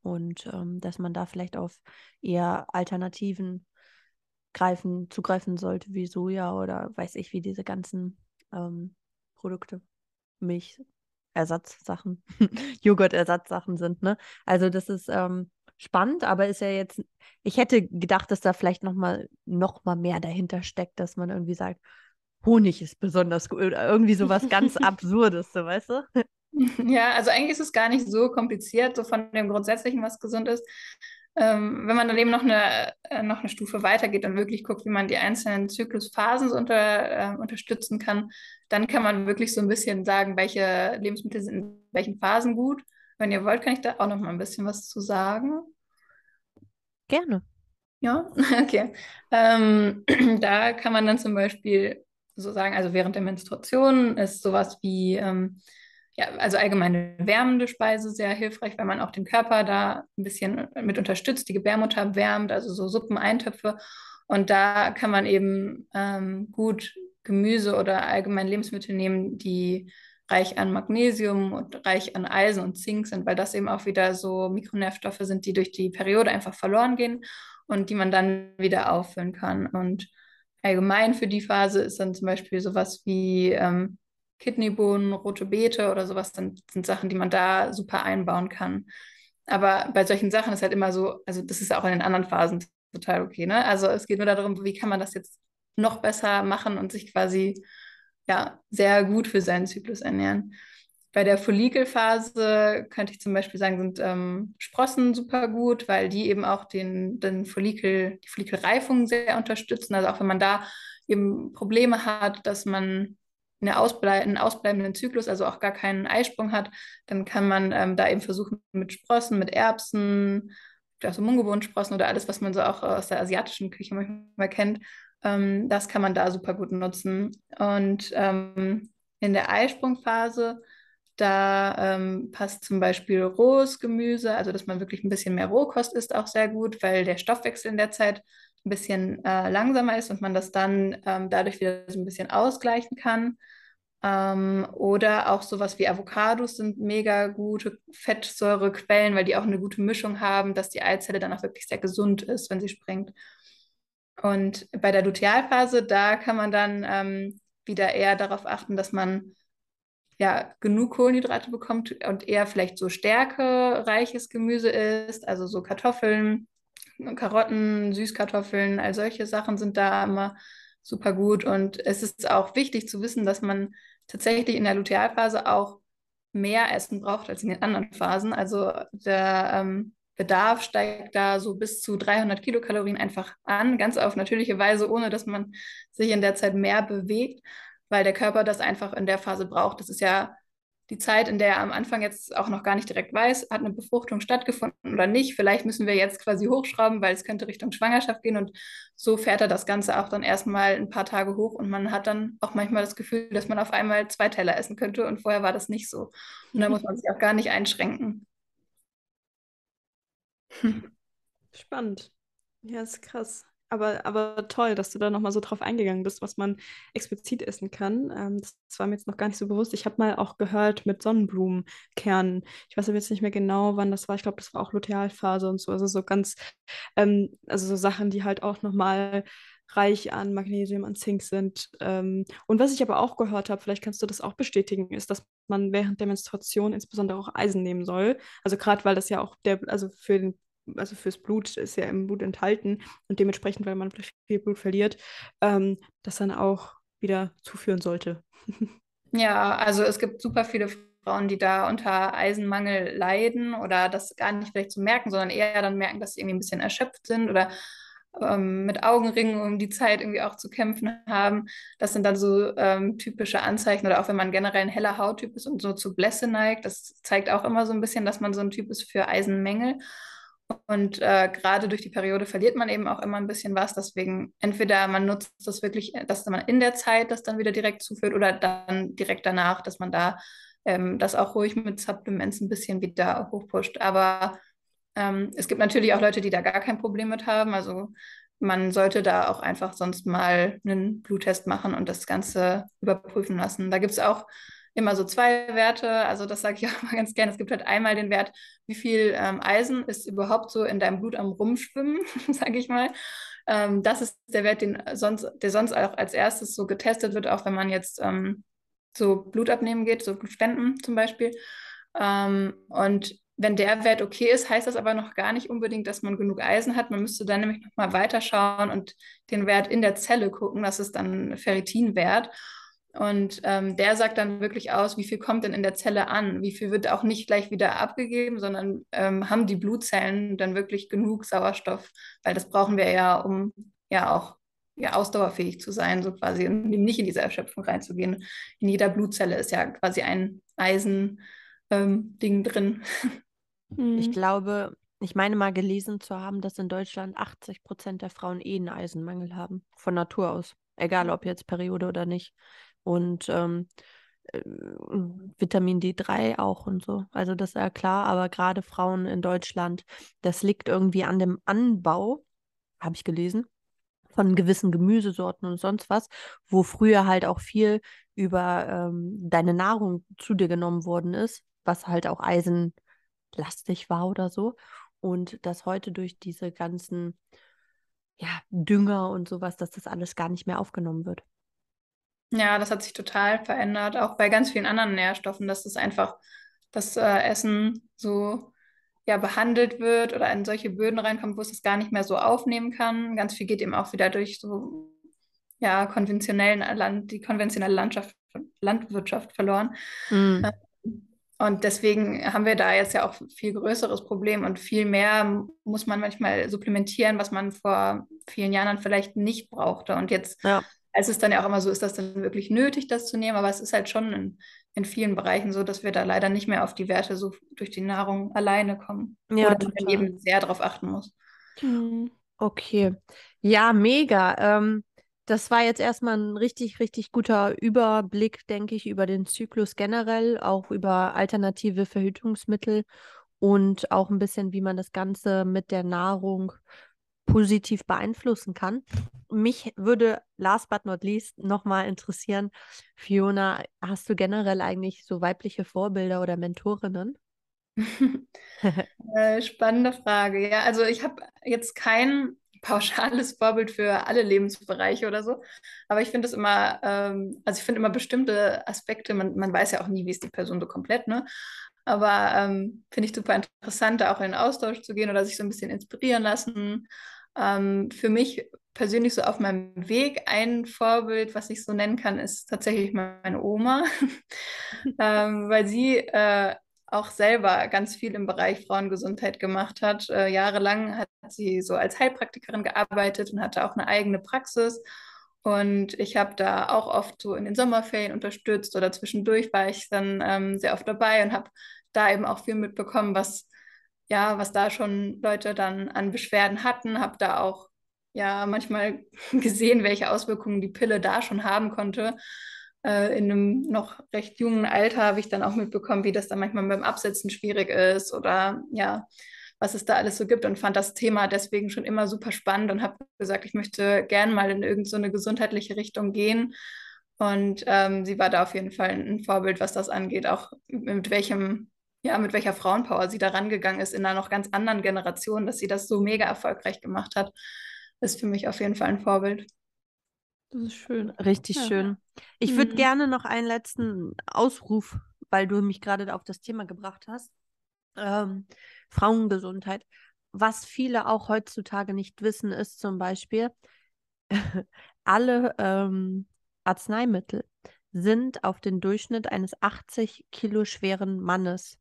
und ähm, dass man da vielleicht auf eher Alternativen greifen, zugreifen sollte, wie Soja oder weiß ich, wie diese ganzen ähm, Produkte, Milchersatzsachen, Joghurtersatzsachen sind, ne? Also das ist ähm, spannend, aber ist ja jetzt, ich hätte gedacht, dass da vielleicht nochmal noch mal mehr dahinter steckt, dass man irgendwie sagt, Honig ist besonders gut oder irgendwie sowas ganz Absurdes, so weißt du? Ja, also eigentlich ist es gar nicht so kompliziert, so von dem Grundsätzlichen, was gesund ist. Ähm, wenn man dann eben noch eine, äh, noch eine Stufe weitergeht und wirklich guckt, wie man die einzelnen Zyklusphasen so unter, äh, unterstützen kann, dann kann man wirklich so ein bisschen sagen, welche Lebensmittel sind in welchen Phasen gut. Wenn ihr wollt, kann ich da auch noch mal ein bisschen was zu sagen. Gerne. Ja, okay. Ähm, da kann man dann zum Beispiel so sagen, also während der Menstruation ist sowas wie ähm, ja, also allgemeine wärmende Speise sehr hilfreich, weil man auch den Körper da ein bisschen mit unterstützt, die Gebärmutter wärmt, also so Suppen, Eintöpfe. Und da kann man eben ähm, gut Gemüse oder allgemein Lebensmittel nehmen, die reich an Magnesium und reich an Eisen und Zink sind, weil das eben auch wieder so Mikronährstoffe sind, die durch die Periode einfach verloren gehen und die man dann wieder auffüllen kann. Und allgemein für die Phase ist dann zum Beispiel sowas wie ähm, Kidneybohnen, rote Beete oder sowas sind, sind Sachen, die man da super einbauen kann. Aber bei solchen Sachen ist halt immer so, also das ist auch in den anderen Phasen total okay, ne? Also es geht nur darum, wie kann man das jetzt noch besser machen und sich quasi ja sehr gut für seinen Zyklus ernähren. Bei der Follikelphase könnte ich zum Beispiel sagen, sind ähm, Sprossen super gut, weil die eben auch den, den Follikel, die Follikelreifung sehr unterstützen. Also auch wenn man da eben Probleme hat, dass man eine Ausblei einen ausbleibenden Zyklus, also auch gar keinen Eisprung hat, dann kann man ähm, da eben versuchen mit Sprossen, mit Erbsen, also Mungebohnensprossen oder alles, was man so auch aus der asiatischen Küche manchmal kennt, ähm, das kann man da super gut nutzen. Und ähm, in der Eisprungphase, da ähm, passt zum Beispiel rohes Gemüse, also dass man wirklich ein bisschen mehr Rohkost isst, auch sehr gut, weil der Stoffwechsel in der Zeit ein bisschen äh, langsamer ist und man das dann ähm, dadurch wieder so ein bisschen ausgleichen kann. Ähm, oder auch sowas wie Avocados sind mega gute Fettsäurequellen, weil die auch eine gute Mischung haben, dass die Eizelle dann auch wirklich sehr gesund ist, wenn sie springt. Und bei der Lutealphase, da kann man dann ähm, wieder eher darauf achten, dass man ja genug Kohlenhydrate bekommt und eher vielleicht so stärkereiches Gemüse isst, also so Kartoffeln, Karotten, Süßkartoffeln, all solche Sachen sind da immer super gut. Und es ist auch wichtig zu wissen, dass man tatsächlich in der Lutealphase auch mehr Essen braucht als in den anderen Phasen. Also der ähm, Bedarf steigt da so bis zu 300 Kilokalorien einfach an, ganz auf natürliche Weise, ohne dass man sich in der Zeit mehr bewegt, weil der Körper das einfach in der Phase braucht. Das ist ja die Zeit, in der er am Anfang jetzt auch noch gar nicht direkt weiß, hat eine Befruchtung stattgefunden oder nicht. Vielleicht müssen wir jetzt quasi hochschrauben, weil es könnte Richtung Schwangerschaft gehen und so fährt er das Ganze auch dann erstmal ein paar Tage hoch und man hat dann auch manchmal das Gefühl, dass man auf einmal zwei Teller essen könnte und vorher war das nicht so. Und da muss man sich auch gar nicht einschränken. Spannend. Ja, ist krass. Aber, aber toll, dass du da nochmal so drauf eingegangen bist, was man explizit essen kann. Ähm, das, das war mir jetzt noch gar nicht so bewusst. Ich habe mal auch gehört mit Sonnenblumenkernen. Ich weiß aber jetzt nicht mehr genau, wann das war. Ich glaube, das war auch Lutealphase und so. Also so ganz, ähm, also so Sachen, die halt auch nochmal reich an Magnesium, an Zink sind. Ähm, und was ich aber auch gehört habe, vielleicht kannst du das auch bestätigen, ist, dass man während der Menstruation insbesondere auch Eisen nehmen soll. Also gerade weil das ja auch der, also für den also fürs Blut ist ja im Blut enthalten und dementsprechend, weil man viel Blut verliert, ähm, das dann auch wieder zuführen sollte. ja, also es gibt super viele Frauen, die da unter Eisenmangel leiden oder das gar nicht vielleicht zu merken, sondern eher dann merken, dass sie irgendwie ein bisschen erschöpft sind oder ähm, mit Augenringen um die Zeit irgendwie auch zu kämpfen haben. Das sind dann so ähm, typische Anzeichen oder auch wenn man generell ein heller Hauttyp ist und so zu Blässe neigt, das zeigt auch immer so ein bisschen, dass man so ein Typ ist für Eisenmängel. Und äh, gerade durch die Periode verliert man eben auch immer ein bisschen was. Deswegen entweder man nutzt das wirklich, dass man in der Zeit das dann wieder direkt zuführt oder dann direkt danach, dass man da ähm, das auch ruhig mit Supplements ein bisschen wieder hochpusht. Aber ähm, es gibt natürlich auch Leute, die da gar kein Problem mit haben. Also man sollte da auch einfach sonst mal einen Bluttest machen und das Ganze überprüfen lassen. Da gibt es auch immer so zwei Werte. Also das sage ich auch mal ganz gerne. Es gibt halt einmal den Wert, wie viel ähm, Eisen ist überhaupt so in deinem Blut am Rumschwimmen, sage ich mal. Ähm, das ist der Wert, den sonst, der sonst auch als erstes so getestet wird, auch wenn man jetzt ähm, so Blut abnehmen geht, so Spenden zum Beispiel. Ähm, und wenn der Wert okay ist, heißt das aber noch gar nicht unbedingt, dass man genug Eisen hat. Man müsste dann nämlich nochmal weiterschauen und den Wert in der Zelle gucken. Das ist dann Ferritinwert. Und ähm, der sagt dann wirklich aus, wie viel kommt denn in der Zelle an? Wie viel wird auch nicht gleich wieder abgegeben, sondern ähm, haben die Blutzellen dann wirklich genug Sauerstoff? Weil das brauchen wir ja, um ja auch ja, ausdauerfähig zu sein, so quasi, und nicht in diese Erschöpfung reinzugehen. In jeder Blutzelle ist ja quasi ein Eisen-Ding ähm, drin. Ich mhm. glaube, ich meine mal gelesen zu haben, dass in Deutschland 80 Prozent der Frauen eh einen Eisenmangel haben, von Natur aus. Egal ob jetzt Periode oder nicht und ähm, äh, Vitamin D3 auch und so. Also das ist ja klar, aber gerade Frauen in Deutschland, das liegt irgendwie an dem Anbau, habe ich gelesen, von gewissen Gemüsesorten und sonst was, wo früher halt auch viel über ähm, deine Nahrung zu dir genommen worden ist, was halt auch eisenlastig war oder so. Und dass heute durch diese ganzen ja, Dünger und sowas, dass das alles gar nicht mehr aufgenommen wird. Ja, das hat sich total verändert, auch bei ganz vielen anderen Nährstoffen, dass es einfach das äh, Essen so ja, behandelt wird oder in solche Böden reinkommt, wo es es gar nicht mehr so aufnehmen kann. Ganz viel geht eben auch wieder durch so ja, konventionellen Land, die konventionelle Landschaft, Landwirtschaft verloren. Mhm. Und deswegen haben wir da jetzt ja auch viel größeres Problem und viel mehr muss man manchmal supplementieren, was man vor vielen Jahren vielleicht nicht brauchte. Und jetzt ja es ist dann ja auch immer so, ist das dann wirklich nötig, das zu nehmen? Aber es ist halt schon in, in vielen Bereichen so, dass wir da leider nicht mehr auf die Werte so durch die Nahrung alleine kommen. Ja, Oder man eben sehr darauf achten muss. Hm, okay. Ja, mega. Ähm, das war jetzt erstmal ein richtig, richtig guter Überblick, denke ich, über den Zyklus generell, auch über alternative Verhütungsmittel und auch ein bisschen, wie man das Ganze mit der Nahrung positiv beeinflussen kann. Mich würde last but not least nochmal interessieren, Fiona, hast du generell eigentlich so weibliche Vorbilder oder Mentorinnen? äh, spannende Frage. Ja, also ich habe jetzt kein pauschales Vorbild für alle Lebensbereiche oder so, aber ich finde es immer, ähm, also ich finde immer bestimmte Aspekte, man, man weiß ja auch nie, wie ist die Person so komplett, ne? Aber ähm, finde ich super interessant, da auch in den Austausch zu gehen oder sich so ein bisschen inspirieren lassen. Ähm, für mich persönlich so auf meinem Weg ein Vorbild, was ich so nennen kann, ist tatsächlich meine Oma, ähm, weil sie äh, auch selber ganz viel im Bereich Frauengesundheit gemacht hat. Äh, jahrelang hat sie so als Heilpraktikerin gearbeitet und hatte auch eine eigene Praxis. Und ich habe da auch oft so in den Sommerferien unterstützt oder zwischendurch war ich dann ähm, sehr oft dabei und habe da eben auch viel mitbekommen, was ja, was da schon Leute dann an Beschwerden hatten, habe da auch ja manchmal gesehen, welche Auswirkungen die Pille da schon haben konnte äh, in einem noch recht jungen Alter habe ich dann auch mitbekommen, wie das dann manchmal beim Absetzen schwierig ist oder ja, was es da alles so gibt und fand das Thema deswegen schon immer super spannend und habe gesagt, ich möchte gern mal in irgendeine so gesundheitliche Richtung gehen. Und ähm, sie war da auf jeden Fall ein Vorbild, was das angeht, auch mit welchem, ja, mit welcher Frauenpower sie da rangegangen ist in einer noch ganz anderen Generation, dass sie das so mega erfolgreich gemacht hat, ist für mich auf jeden Fall ein Vorbild. Das ist schön. Richtig ja. schön. Ich mhm. würde gerne noch einen letzten Ausruf, weil du mich gerade auf das Thema gebracht hast. Ähm, Frauengesundheit. Was viele auch heutzutage nicht wissen, ist zum Beispiel, alle ähm, Arzneimittel sind auf den Durchschnitt eines 80 Kilo schweren Mannes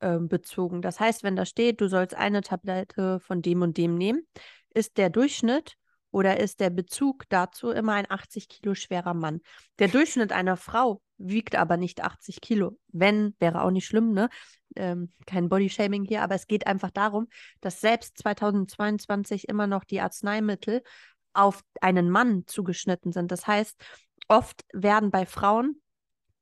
äh, bezogen. Das heißt, wenn da steht, du sollst eine Tablette von dem und dem nehmen, ist der Durchschnitt oder ist der Bezug dazu immer ein 80 Kilo schwerer Mann? Der Durchschnitt einer Frau wiegt aber nicht 80 Kilo. Wenn, wäre auch nicht schlimm, ne? Ähm, kein Bodyshaming hier, aber es geht einfach darum, dass selbst 2022 immer noch die Arzneimittel auf einen Mann zugeschnitten sind. Das heißt, oft werden bei Frauen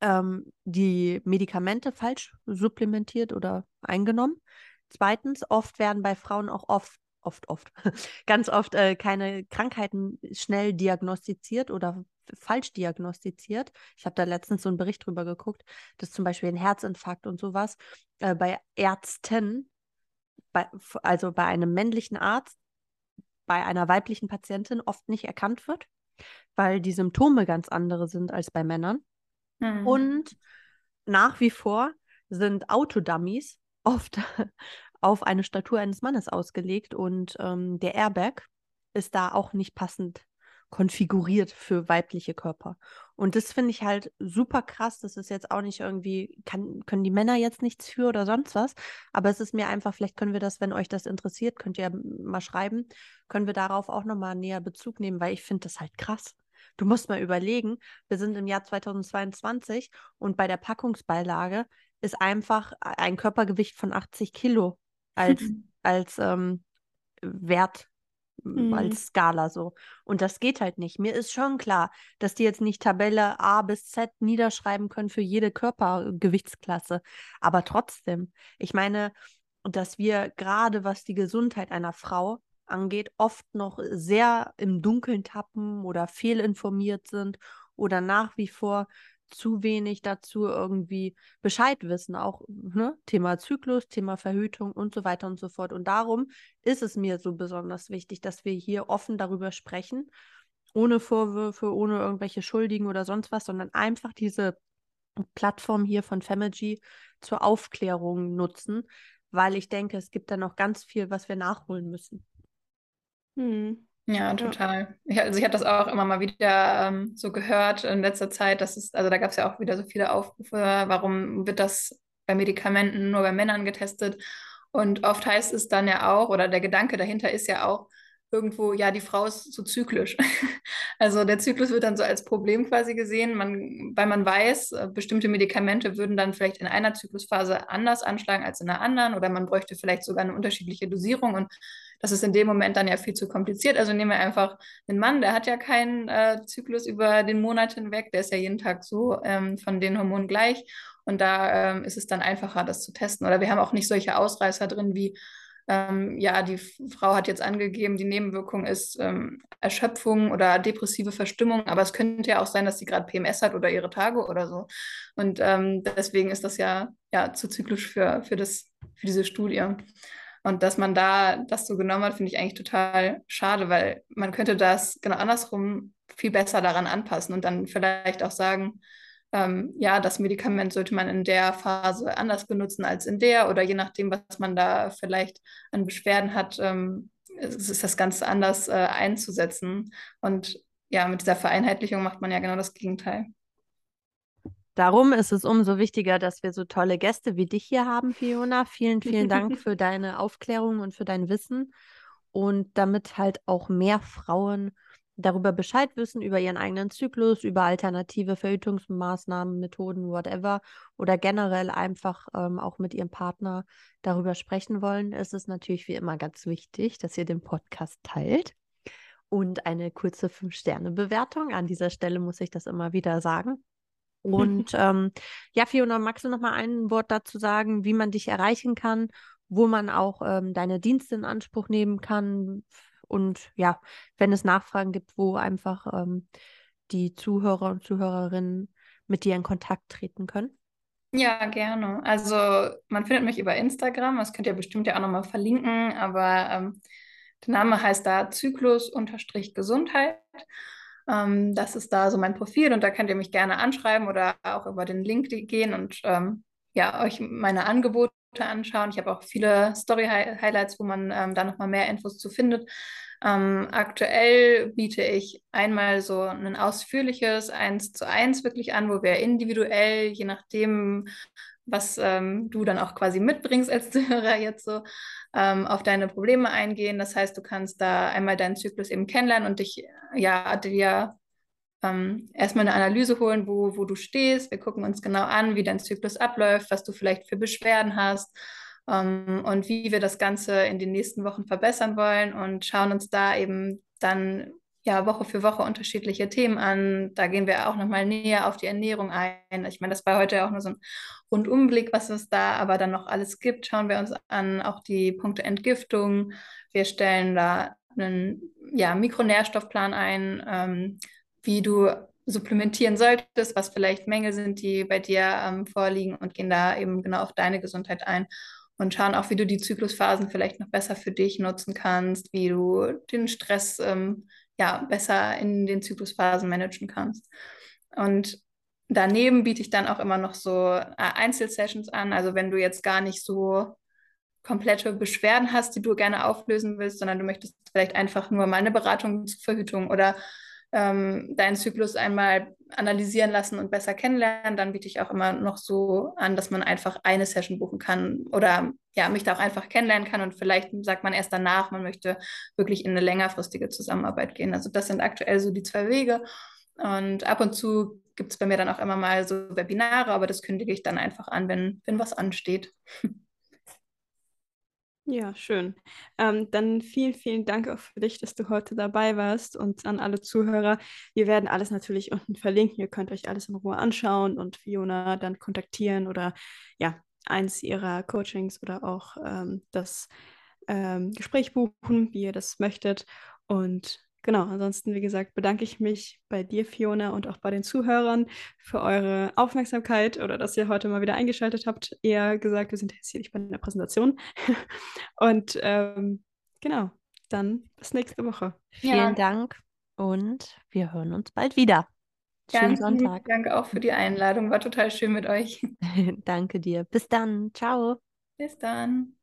ähm, die Medikamente falsch supplementiert oder eingenommen. Zweitens, oft werden bei Frauen auch oft oft, oft, ganz oft äh, keine Krankheiten schnell diagnostiziert oder falsch diagnostiziert. Ich habe da letztens so einen Bericht drüber geguckt, dass zum Beispiel ein Herzinfarkt und sowas äh, bei Ärzten, bei, also bei einem männlichen Arzt, bei einer weiblichen Patientin oft nicht erkannt wird, weil die Symptome ganz andere sind als bei Männern. Mhm. Und nach wie vor sind Autodummies oft auf eine Statur eines Mannes ausgelegt und ähm, der Airbag ist da auch nicht passend konfiguriert für weibliche Körper. Und das finde ich halt super krass. Das ist jetzt auch nicht irgendwie, kann, können die Männer jetzt nichts für oder sonst was. Aber es ist mir einfach, vielleicht können wir das, wenn euch das interessiert, könnt ihr mal schreiben, können wir darauf auch nochmal näher Bezug nehmen, weil ich finde das halt krass. Du musst mal überlegen, wir sind im Jahr 2022 und bei der Packungsbeilage ist einfach ein Körpergewicht von 80 Kilo als, als ähm, Wert, mhm. als Skala so. Und das geht halt nicht. Mir ist schon klar, dass die jetzt nicht Tabelle A bis Z niederschreiben können für jede Körpergewichtsklasse. Aber trotzdem, ich meine, dass wir gerade was die Gesundheit einer Frau angeht, oft noch sehr im Dunkeln tappen oder fehlinformiert sind oder nach wie vor zu wenig dazu irgendwie Bescheid wissen, auch ne? Thema Zyklus, Thema Verhütung und so weiter und so fort. Und darum ist es mir so besonders wichtig, dass wir hier offen darüber sprechen, ohne Vorwürfe, ohne irgendwelche Schuldigen oder sonst was, sondern einfach diese Plattform hier von Femergy zur Aufklärung nutzen, weil ich denke, es gibt da noch ganz viel, was wir nachholen müssen. Hm. Ja, total. Ich, also ich habe das auch immer mal wieder ähm, so gehört in letzter Zeit, dass es, also da gab es ja auch wieder so viele Aufrufe, warum wird das bei Medikamenten nur bei Männern getestet? Und oft heißt es dann ja auch, oder der Gedanke dahinter ist ja auch irgendwo, ja, die Frau ist so zyklisch. also der Zyklus wird dann so als Problem quasi gesehen, man, weil man weiß, äh, bestimmte Medikamente würden dann vielleicht in einer Zyklusphase anders anschlagen als in der anderen oder man bräuchte vielleicht sogar eine unterschiedliche Dosierung und das ist in dem Moment dann ja viel zu kompliziert. Also nehmen wir einfach den Mann, der hat ja keinen äh, Zyklus über den Monat hinweg, der ist ja jeden Tag so ähm, von den Hormonen gleich. Und da ähm, ist es dann einfacher, das zu testen. Oder wir haben auch nicht solche Ausreißer drin wie, ähm, ja, die Frau hat jetzt angegeben, die Nebenwirkung ist ähm, Erschöpfung oder depressive Verstimmung, aber es könnte ja auch sein, dass sie gerade PMS hat oder ihre Tage oder so. Und ähm, deswegen ist das ja, ja zu zyklisch für, für, das, für diese Studie. Und dass man da das so genommen hat, finde ich eigentlich total schade, weil man könnte das genau andersrum viel besser daran anpassen und dann vielleicht auch sagen, ähm, ja, das Medikament sollte man in der Phase anders benutzen als in der oder je nachdem, was man da vielleicht an Beschwerden hat, ähm, ist das Ganze anders äh, einzusetzen. Und ja, mit dieser Vereinheitlichung macht man ja genau das Gegenteil. Darum ist es umso wichtiger, dass wir so tolle Gäste wie dich hier haben, Fiona. Vielen, vielen Dank für deine Aufklärung und für dein Wissen. Und damit halt auch mehr Frauen darüber Bescheid wissen, über ihren eigenen Zyklus, über alternative Verhütungsmaßnahmen, Methoden, whatever, oder generell einfach ähm, auch mit ihrem Partner darüber sprechen wollen, ist es natürlich wie immer ganz wichtig, dass ihr den Podcast teilt. Und eine kurze Fünf-Sterne-Bewertung. An dieser Stelle muss ich das immer wieder sagen. Und ähm, ja, Fiona, magst du noch mal ein Wort dazu sagen, wie man dich erreichen kann, wo man auch ähm, deine Dienste in Anspruch nehmen kann? Und ja, wenn es Nachfragen gibt, wo einfach ähm, die Zuhörer und Zuhörerinnen mit dir in Kontakt treten können? Ja, gerne. Also man findet mich über Instagram, das könnt ihr bestimmt ja auch nochmal verlinken, aber ähm, der Name heißt da Zyklus-Gesundheit. Ähm, das ist da so mein Profil und da könnt ihr mich gerne anschreiben oder auch über den Link gehen und ähm, ja, euch meine Angebote anschauen. Ich habe auch viele Story-Highlights, wo man ähm, da nochmal mehr Infos zu findet. Ähm, aktuell biete ich einmal so ein ausführliches Eins zu eins wirklich an, wo wir individuell, je nachdem, was ähm, du dann auch quasi mitbringst als Zuhörer jetzt so, ähm, auf deine Probleme eingehen. Das heißt, du kannst da einmal deinen Zyklus eben kennenlernen und dich ja dir ähm, erstmal eine Analyse holen, wo, wo du stehst. Wir gucken uns genau an, wie dein Zyklus abläuft, was du vielleicht für Beschwerden hast ähm, und wie wir das Ganze in den nächsten Wochen verbessern wollen und schauen uns da eben dann ja, Woche für Woche unterschiedliche Themen an. Da gehen wir auch nochmal näher auf die Ernährung ein. Ich meine, das war heute auch nur so ein Rundumblick, was es da aber dann noch alles gibt. Schauen wir uns an, auch die Punkte Entgiftung. Wir stellen da einen ja, Mikronährstoffplan ein, ähm, wie du supplementieren solltest, was vielleicht Mängel sind, die bei dir ähm, vorliegen und gehen da eben genau auf deine Gesundheit ein und schauen auch, wie du die Zyklusphasen vielleicht noch besser für dich nutzen kannst, wie du den Stress ähm, ja, besser in den Zyklusphasen managen kannst. Und daneben biete ich dann auch immer noch so äh, Einzelsessions an. Also wenn du jetzt gar nicht so komplette Beschwerden hast, die du gerne auflösen willst, sondern du möchtest vielleicht einfach nur mal eine Beratung zur Verhütung oder ähm, deinen Zyklus einmal analysieren lassen und besser kennenlernen, dann biete ich auch immer noch so an, dass man einfach eine Session buchen kann oder ja, mich da auch einfach kennenlernen kann und vielleicht sagt man erst danach, man möchte wirklich in eine längerfristige Zusammenarbeit gehen. Also das sind aktuell so die zwei Wege und ab und zu gibt es bei mir dann auch immer mal so Webinare, aber das kündige ich dann einfach an, wenn, wenn was ansteht. Ja, schön. Ähm, dann vielen, vielen Dank auch für dich, dass du heute dabei warst und an alle Zuhörer. Wir werden alles natürlich unten verlinken. Ihr könnt euch alles in Ruhe anschauen und Fiona dann kontaktieren oder ja, eins ihrer Coachings oder auch ähm, das ähm, Gespräch buchen, wie ihr das möchtet. Und Genau, ansonsten, wie gesagt, bedanke ich mich bei dir, Fiona, und auch bei den Zuhörern für eure Aufmerksamkeit oder dass ihr heute mal wieder eingeschaltet habt. Eher gesagt, wir sind jetzt hier nicht bei einer Präsentation. und ähm, genau, dann bis nächste Woche. Vielen ja. Dank und wir hören uns bald wieder. Schönen Sonntag. Danke auch für die Einladung. War total schön mit euch. Danke dir. Bis dann. Ciao. Bis dann.